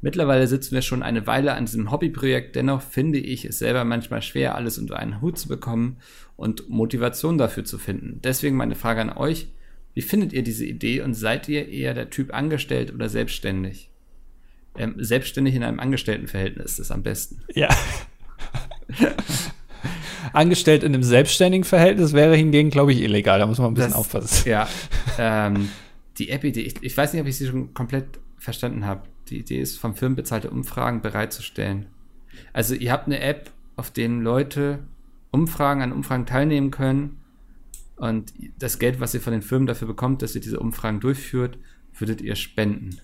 Mittlerweile sitzen wir schon eine Weile an diesem Hobbyprojekt, dennoch finde ich es selber manchmal schwer, alles unter einen Hut zu bekommen und Motivation dafür zu finden. Deswegen meine Frage an euch, wie findet ihr diese Idee und seid ihr eher der Typ angestellt oder selbstständig? Ähm, selbstständig in einem Angestelltenverhältnis ist am besten. Ja. Angestellt in einem selbstständigen Verhältnis wäre hingegen, glaube ich, illegal. Da muss man ein bisschen das, aufpassen. Ja. Ähm, die App-Idee, ich, ich weiß nicht, ob ich sie schon komplett verstanden habe. Die Idee ist, vom Firmen bezahlte Umfragen bereitzustellen. Also ihr habt eine App, auf denen Leute Umfragen an Umfragen teilnehmen können und das Geld, was ihr von den Firmen dafür bekommt, dass ihr diese Umfragen durchführt, würdet ihr spenden.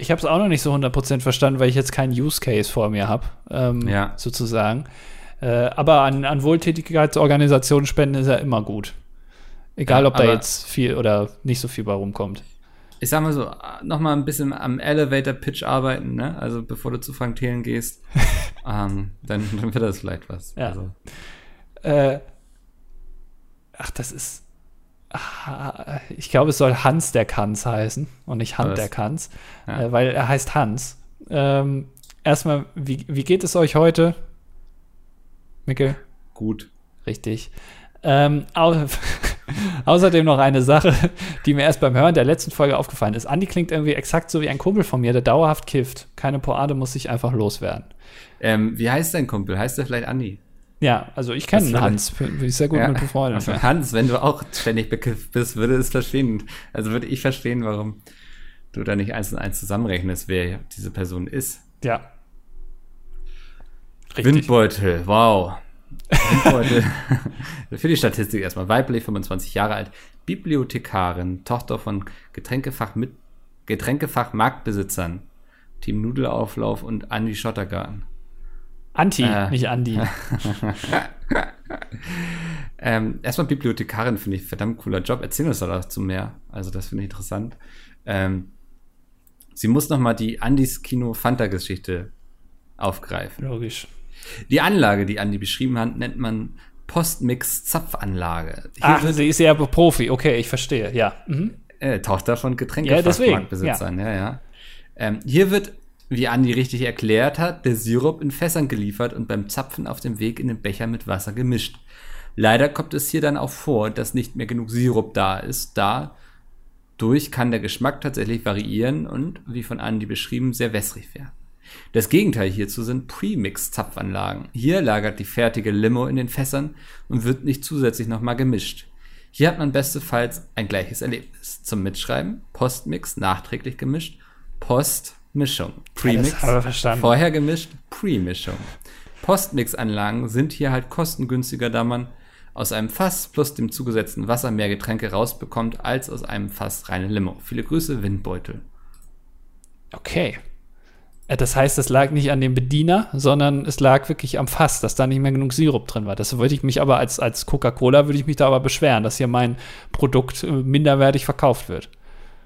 Ich habe es auch noch nicht so 100% verstanden, weil ich jetzt keinen Use Case vor mir habe, ähm, ja. sozusagen. Äh, aber an, an Wohltätigkeitsorganisationen spenden ist ja immer gut. Egal, ja, ob da jetzt viel oder nicht so viel bei rumkommt ich sag mal so, noch mal ein bisschen am Elevator-Pitch arbeiten, ne? Also bevor du zu Frank Thelen gehst, ähm, dann, dann, wird das vielleicht was. Ja. Also. Äh, ach, das ist. Ich glaube, es soll Hans der Kanz heißen und nicht Hand der Kanz, ja. äh, weil er heißt Hans. Ähm, erstmal, wie, wie geht es euch heute? Mikkel? Gut. Richtig. Ähm, Außerdem noch eine Sache, die mir erst beim Hören der letzten Folge aufgefallen ist. Andi klingt irgendwie exakt so wie ein Kumpel von mir, der dauerhaft kifft. Keine Poade muss sich einfach loswerden. Ähm, wie heißt dein Kumpel? Heißt der vielleicht Andi? Ja, also ich kenne Hans, bin ich sehr gut ja. mit befreundet. Also Hans, wenn du auch ständig bekifft bist, würde es verstehen. Also würde ich verstehen, warum du da nicht eins und eins zusammenrechnest, wer diese Person ist. Ja. Richtig. Windbeutel, wow. Heute für die Statistik erstmal weiblich, 25 Jahre alt, Bibliothekarin, Tochter von Getränkefach mit Getränkefach Marktbesitzern, Team Nudelauflauf und Andi Schottergarten. Anti, äh, nicht Andi. ähm, erstmal Bibliothekarin finde ich verdammt cooler Job. Erzähl uns dazu mehr. Also das finde ich interessant. Ähm, sie muss noch mal die Andis Kino Fanta Geschichte aufgreifen. Logisch. Die Anlage, die Andi beschrieben hat, nennt man Postmix-Zapfanlage. Ach, sie ist ja Profi, okay, ich verstehe, ja. Mhm. Äh, Tochter von Getränkefachmarktbesitzern, ja, ja. ja. Ähm, hier wird, wie Andi richtig erklärt hat, der Sirup in Fässern geliefert und beim Zapfen auf dem Weg in den Becher mit Wasser gemischt. Leider kommt es hier dann auch vor, dass nicht mehr genug Sirup da ist. Dadurch kann der Geschmack tatsächlich variieren und, wie von Andi beschrieben, sehr wässrig werden. Das Gegenteil hierzu sind Premix-Zapfanlagen. Hier lagert die fertige Limo in den Fässern und wird nicht zusätzlich nochmal gemischt. Hier hat man bestenfalls ein gleiches Erlebnis. Zum Mitschreiben, Postmix nachträglich gemischt, Postmischung. Premix, vorher gemischt, Premischung. Kompostmix-Anlagen sind hier halt kostengünstiger, da man aus einem Fass plus dem zugesetzten Wasser mehr Getränke rausbekommt, als aus einem Fass reine Limo. Viele Grüße, Windbeutel. Okay. Äh, Das heißt, es lag nicht an dem Bediener, sondern es lag wirklich am Fass, dass da nicht mehr genug Sirup drin war. Das würde ich mich aber als, als Coca-Cola würde ich mich da aber beschweren, dass hier mein Produkt äh, minderwertig verkauft wird.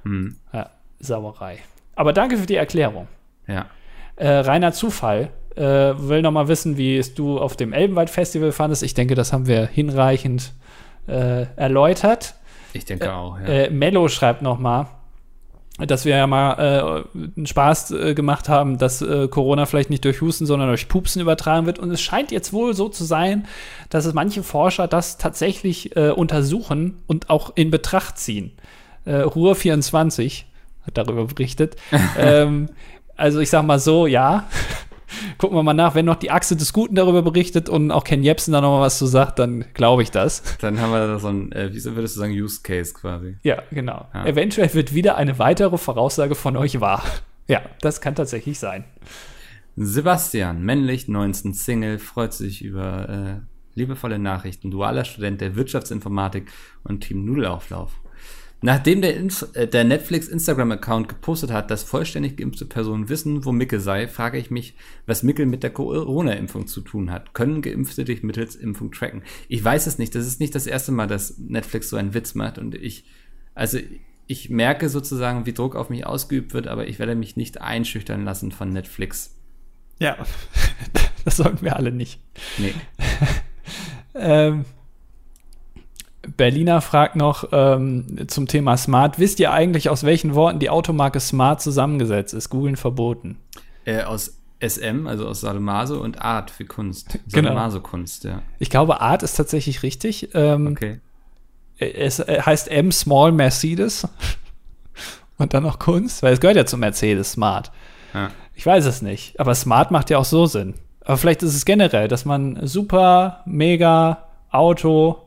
Hm. Ja, Sauerei. Aber danke für die Erklärung. Ja. Äh, reiner Zufall. Äh, will noch mal wissen, wie es du auf dem Elbenwald-Festival fandest. Ich denke, das haben wir hinreichend äh, erläutert. Ich denke auch, ja. Äh, Mello schreibt noch mal, dass wir ja mal äh, einen Spaß äh, gemacht haben, dass äh, Corona vielleicht nicht durch Husten, sondern durch Pupsen übertragen wird. Und es scheint jetzt wohl so zu sein, dass es manche Forscher das tatsächlich äh, untersuchen und auch in Betracht ziehen. Äh, Ruhr 24 hat darüber berichtet. ähm, also ich sag mal so, ja. Gucken wir mal nach, wenn noch die Achse des Guten darüber berichtet und auch Ken Jebsen da noch mal was zu sagt, dann glaube ich das. Dann haben wir da so ein, äh, wie würdest du sagen, Use Case quasi. Ja, genau. Ja. Eventuell wird wieder eine weitere Voraussage von euch wahr. Ja, das kann tatsächlich sein. Sebastian, männlich, 19, Single, freut sich über äh, liebevolle Nachrichten, dualer Student der Wirtschaftsinformatik und Team Nudelauflauf. Nachdem der, Inf äh, der Netflix Instagram-Account gepostet hat, dass vollständig geimpfte Personen wissen, wo Mickel sei, frage ich mich, was Mickel mit der Corona-Impfung zu tun hat. Können Geimpfte dich mittels Impfung tracken? Ich weiß es nicht. Das ist nicht das erste Mal, dass Netflix so einen Witz macht. Und ich, also ich merke sozusagen, wie Druck auf mich ausgeübt wird, aber ich werde mich nicht einschüchtern lassen von Netflix. Ja, das sollten wir alle nicht. Nee. Ähm, Berliner fragt noch ähm, zum Thema Smart. Wisst ihr eigentlich, aus welchen Worten die Automarke Smart zusammengesetzt ist? Googeln verboten. Äh, aus SM, also aus Sadomaso und Art für Kunst. Genau. Sadomaso-Kunst, ja. Ich glaube, Art ist tatsächlich richtig. Ähm, Okay. Es äh, heißt M Small Mercedes. Und dann noch Kunst, weil es gehört ja zu Mercedes Smart. Ja. Ich weiß es nicht, aber Smart macht ja auch so Sinn. Aber vielleicht ist es generell, dass man super, mega, Auto,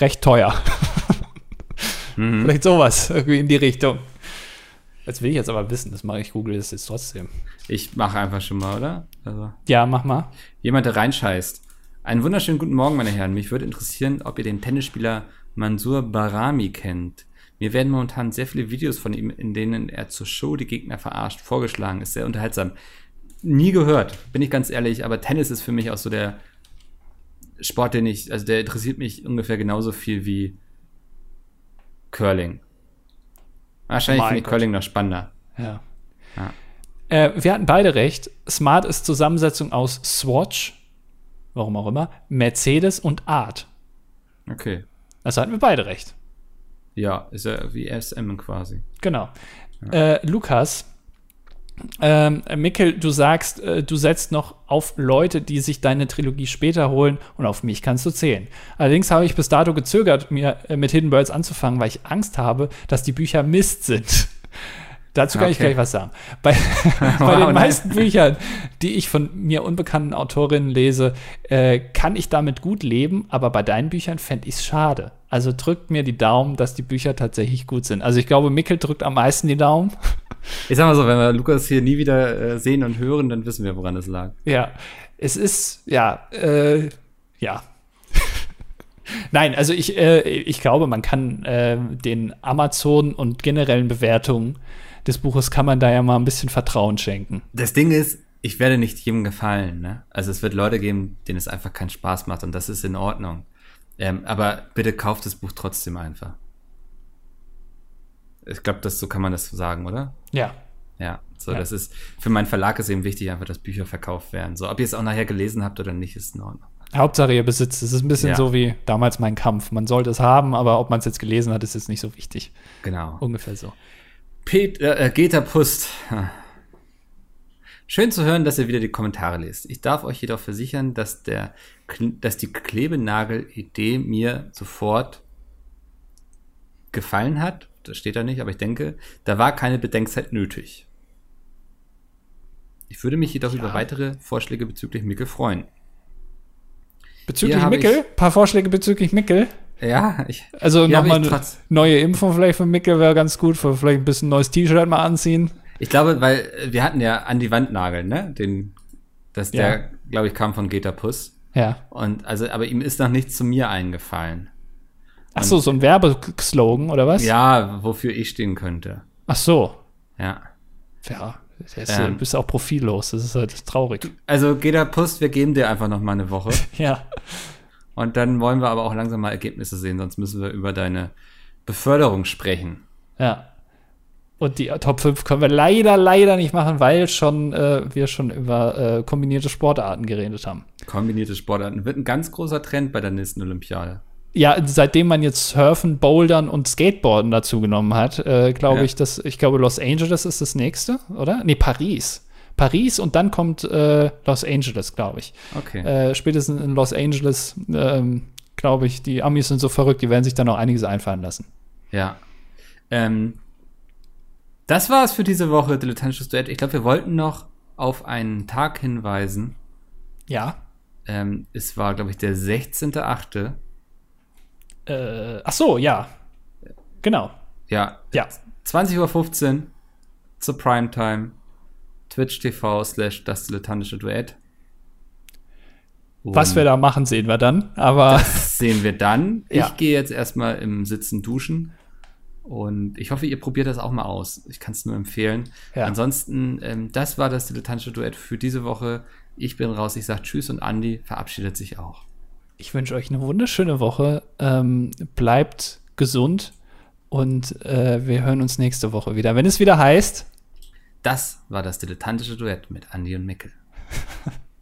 recht teuer. Mhm. Vielleicht sowas, irgendwie in die Richtung. Jetzt will ich jetzt aber wissen, das mache ich, google das jetzt trotzdem. Ich mache einfach schon mal, oder? Also, Ja, mach mal. jemand, der reinscheißt. Einen wunderschönen guten Morgen, meine Herren. Mich würde interessieren, ob ihr den Tennisspieler Mansur Barami kennt. Mir werden momentan sehr viele Videos von ihm, in denen er zur Show die Gegner verarscht, vorgeschlagen. Ist sehr unterhaltsam. Nie gehört, bin ich ganz ehrlich, aber Tennis ist für mich auch so der Sport, den ich, also der interessiert mich ungefähr genauso viel wie Curling. Wahrscheinlich finde ich. Curling noch spannender. Ja. Ja. Äh, wir hatten beide recht. Smart ist Zusammensetzung aus Swatch, warum auch immer, Mercedes und Art. Okay. Also hatten wir beide recht. Ja, ist ja wie SM quasi. Genau. Äh, Lukas, ähm, Mikkel, du sagst, äh, du setzt noch auf Leute, die sich deine Trilogie später holen und auf mich kannst du zählen. Allerdings habe ich bis dato gezögert, mir äh, mit Hidden Birds anzufangen, weil ich Angst habe, dass die Bücher Mist sind. Dazu kann ich Okay. gleich was sagen. Bei, bei den nein. meisten Büchern, die ich von mir unbekannten Autorinnen lese, äh, kann ich damit gut leben, aber bei deinen Büchern fände ich es schade. Also drückt mir die Daumen, dass die Bücher tatsächlich gut sind. Also ich glaube, Mikkel drückt am meisten die Daumen. Ich sag mal so, wenn wir Lukas hier nie wieder äh, sehen und hören, dann wissen wir, woran es lag. Ja, es ist, ja, äh, ja. Nein, also ich, äh, ich glaube, man kann äh, den Amazon und generellen Bewertungen des Buches kann man da ja mal ein bisschen Vertrauen schenken. Das Ding ist, ich werde nicht jedem gefallen. Ne? Also es wird Leute geben, denen es einfach keinen Spaß macht und das ist in Ordnung. Ähm, aber bitte kauft das Buch trotzdem einfach. Ich glaube, das so kann man das sagen, oder? Ja. Ja, so Ja. das ist für meinen Verlag ist eben wichtig, einfach, dass Bücher verkauft werden. So, ob ihr es auch nachher gelesen habt oder nicht, ist in Ordnung. Hauptsache ihr besitzt es. Es ist ein bisschen Ja. so wie damals mein Kampf. Man sollte es haben, aber ob man es jetzt gelesen hat, ist jetzt nicht so wichtig. Genau. Ungefähr so. Pet, äh, Geta Pust. Schön zu hören, dass ihr wieder die Kommentare lest. Ich darf euch jedoch versichern, dass, der, dass die Klebenagel-Idee mir sofort gefallen hat. Das steht da nicht, aber ich denke, da war keine Bedenkzeit nötig. Ich würde mich jedoch über weitere Vorschläge bezüglich Mickel freuen. Bezüglich Mickel, ich- paar Vorschläge bezüglich Mickel. Ja, ich, Also nochmal eine neue Impfung vielleicht für Mickel wäre ganz gut. Für vielleicht ein bisschen neues T-Shirt mal anziehen. Ich glaube, weil äh, wir hatten ja an die Wand nageln, ne? Den, dass Ja. der glaube ich, kam von Getapuss. Ja. Und also, aber ihm ist noch nichts zu mir eingefallen. Ach so, so ein Werbeslogan oder was? Ja, wofür ich stehen könnte. Ach so. Ja. Ja, ist, Ähm. du bist auch profillos. Das ist halt traurig. Also Getapuss, wir geben dir einfach noch mal eine Woche. Ja. Und dann wollen wir aber auch langsam mal Ergebnisse sehen, sonst müssen wir über deine Beförderung sprechen. Ja. Und die Top 5 können wir leider, leider nicht machen, weil schon äh, wir schon über äh, kombinierte Sportarten geredet haben. Kombinierte Sportarten wird ein ganz großer Trend bei der nächsten Olympiade. Ja, seitdem man jetzt Surfen, Bouldern und Skateboarden dazu genommen hat, äh, glaube Ja. ich, dass ich glaube Los Angeles ist das nächste, oder? Nee, Paris. Paris und dann kommt äh, Los Angeles, glaube ich. Okay. Äh, spätestens in Los Angeles, ähm, glaube ich, die Amis sind so verrückt, die werden sich da noch einiges einfallen lassen. Ja. Ähm, das war es für diese Woche, Dilettantisches Duett. Ich glaube, wir wollten noch auf einen Tag hinweisen. Ja. Ähm, es war, glaube ich, der 16.8. Äh, ach so, ja. Genau. Ja, Ja. 20.15 Uhr zur Primetime. Twitch TV slash das dilettantische Duett. Was wir da machen, sehen wir dann. Aber das sehen wir dann. Ja. Ich gehe jetzt erstmal im Sitzen duschen. Und ich hoffe, ihr probiert das auch mal aus. Ich kann es nur empfehlen. Ja. Ansonsten, ähm, das war das dilettantische Duett für diese Woche. Ich bin raus. Ich sage Tschüss und Andi verabschiedet sich auch. ich wünsche euch eine wunderschöne Woche. Ähm, bleibt gesund und äh, wir hören uns nächste Woche wieder. Wenn es wieder heißt, das war das dilettantische Duett mit Andy und Mickel.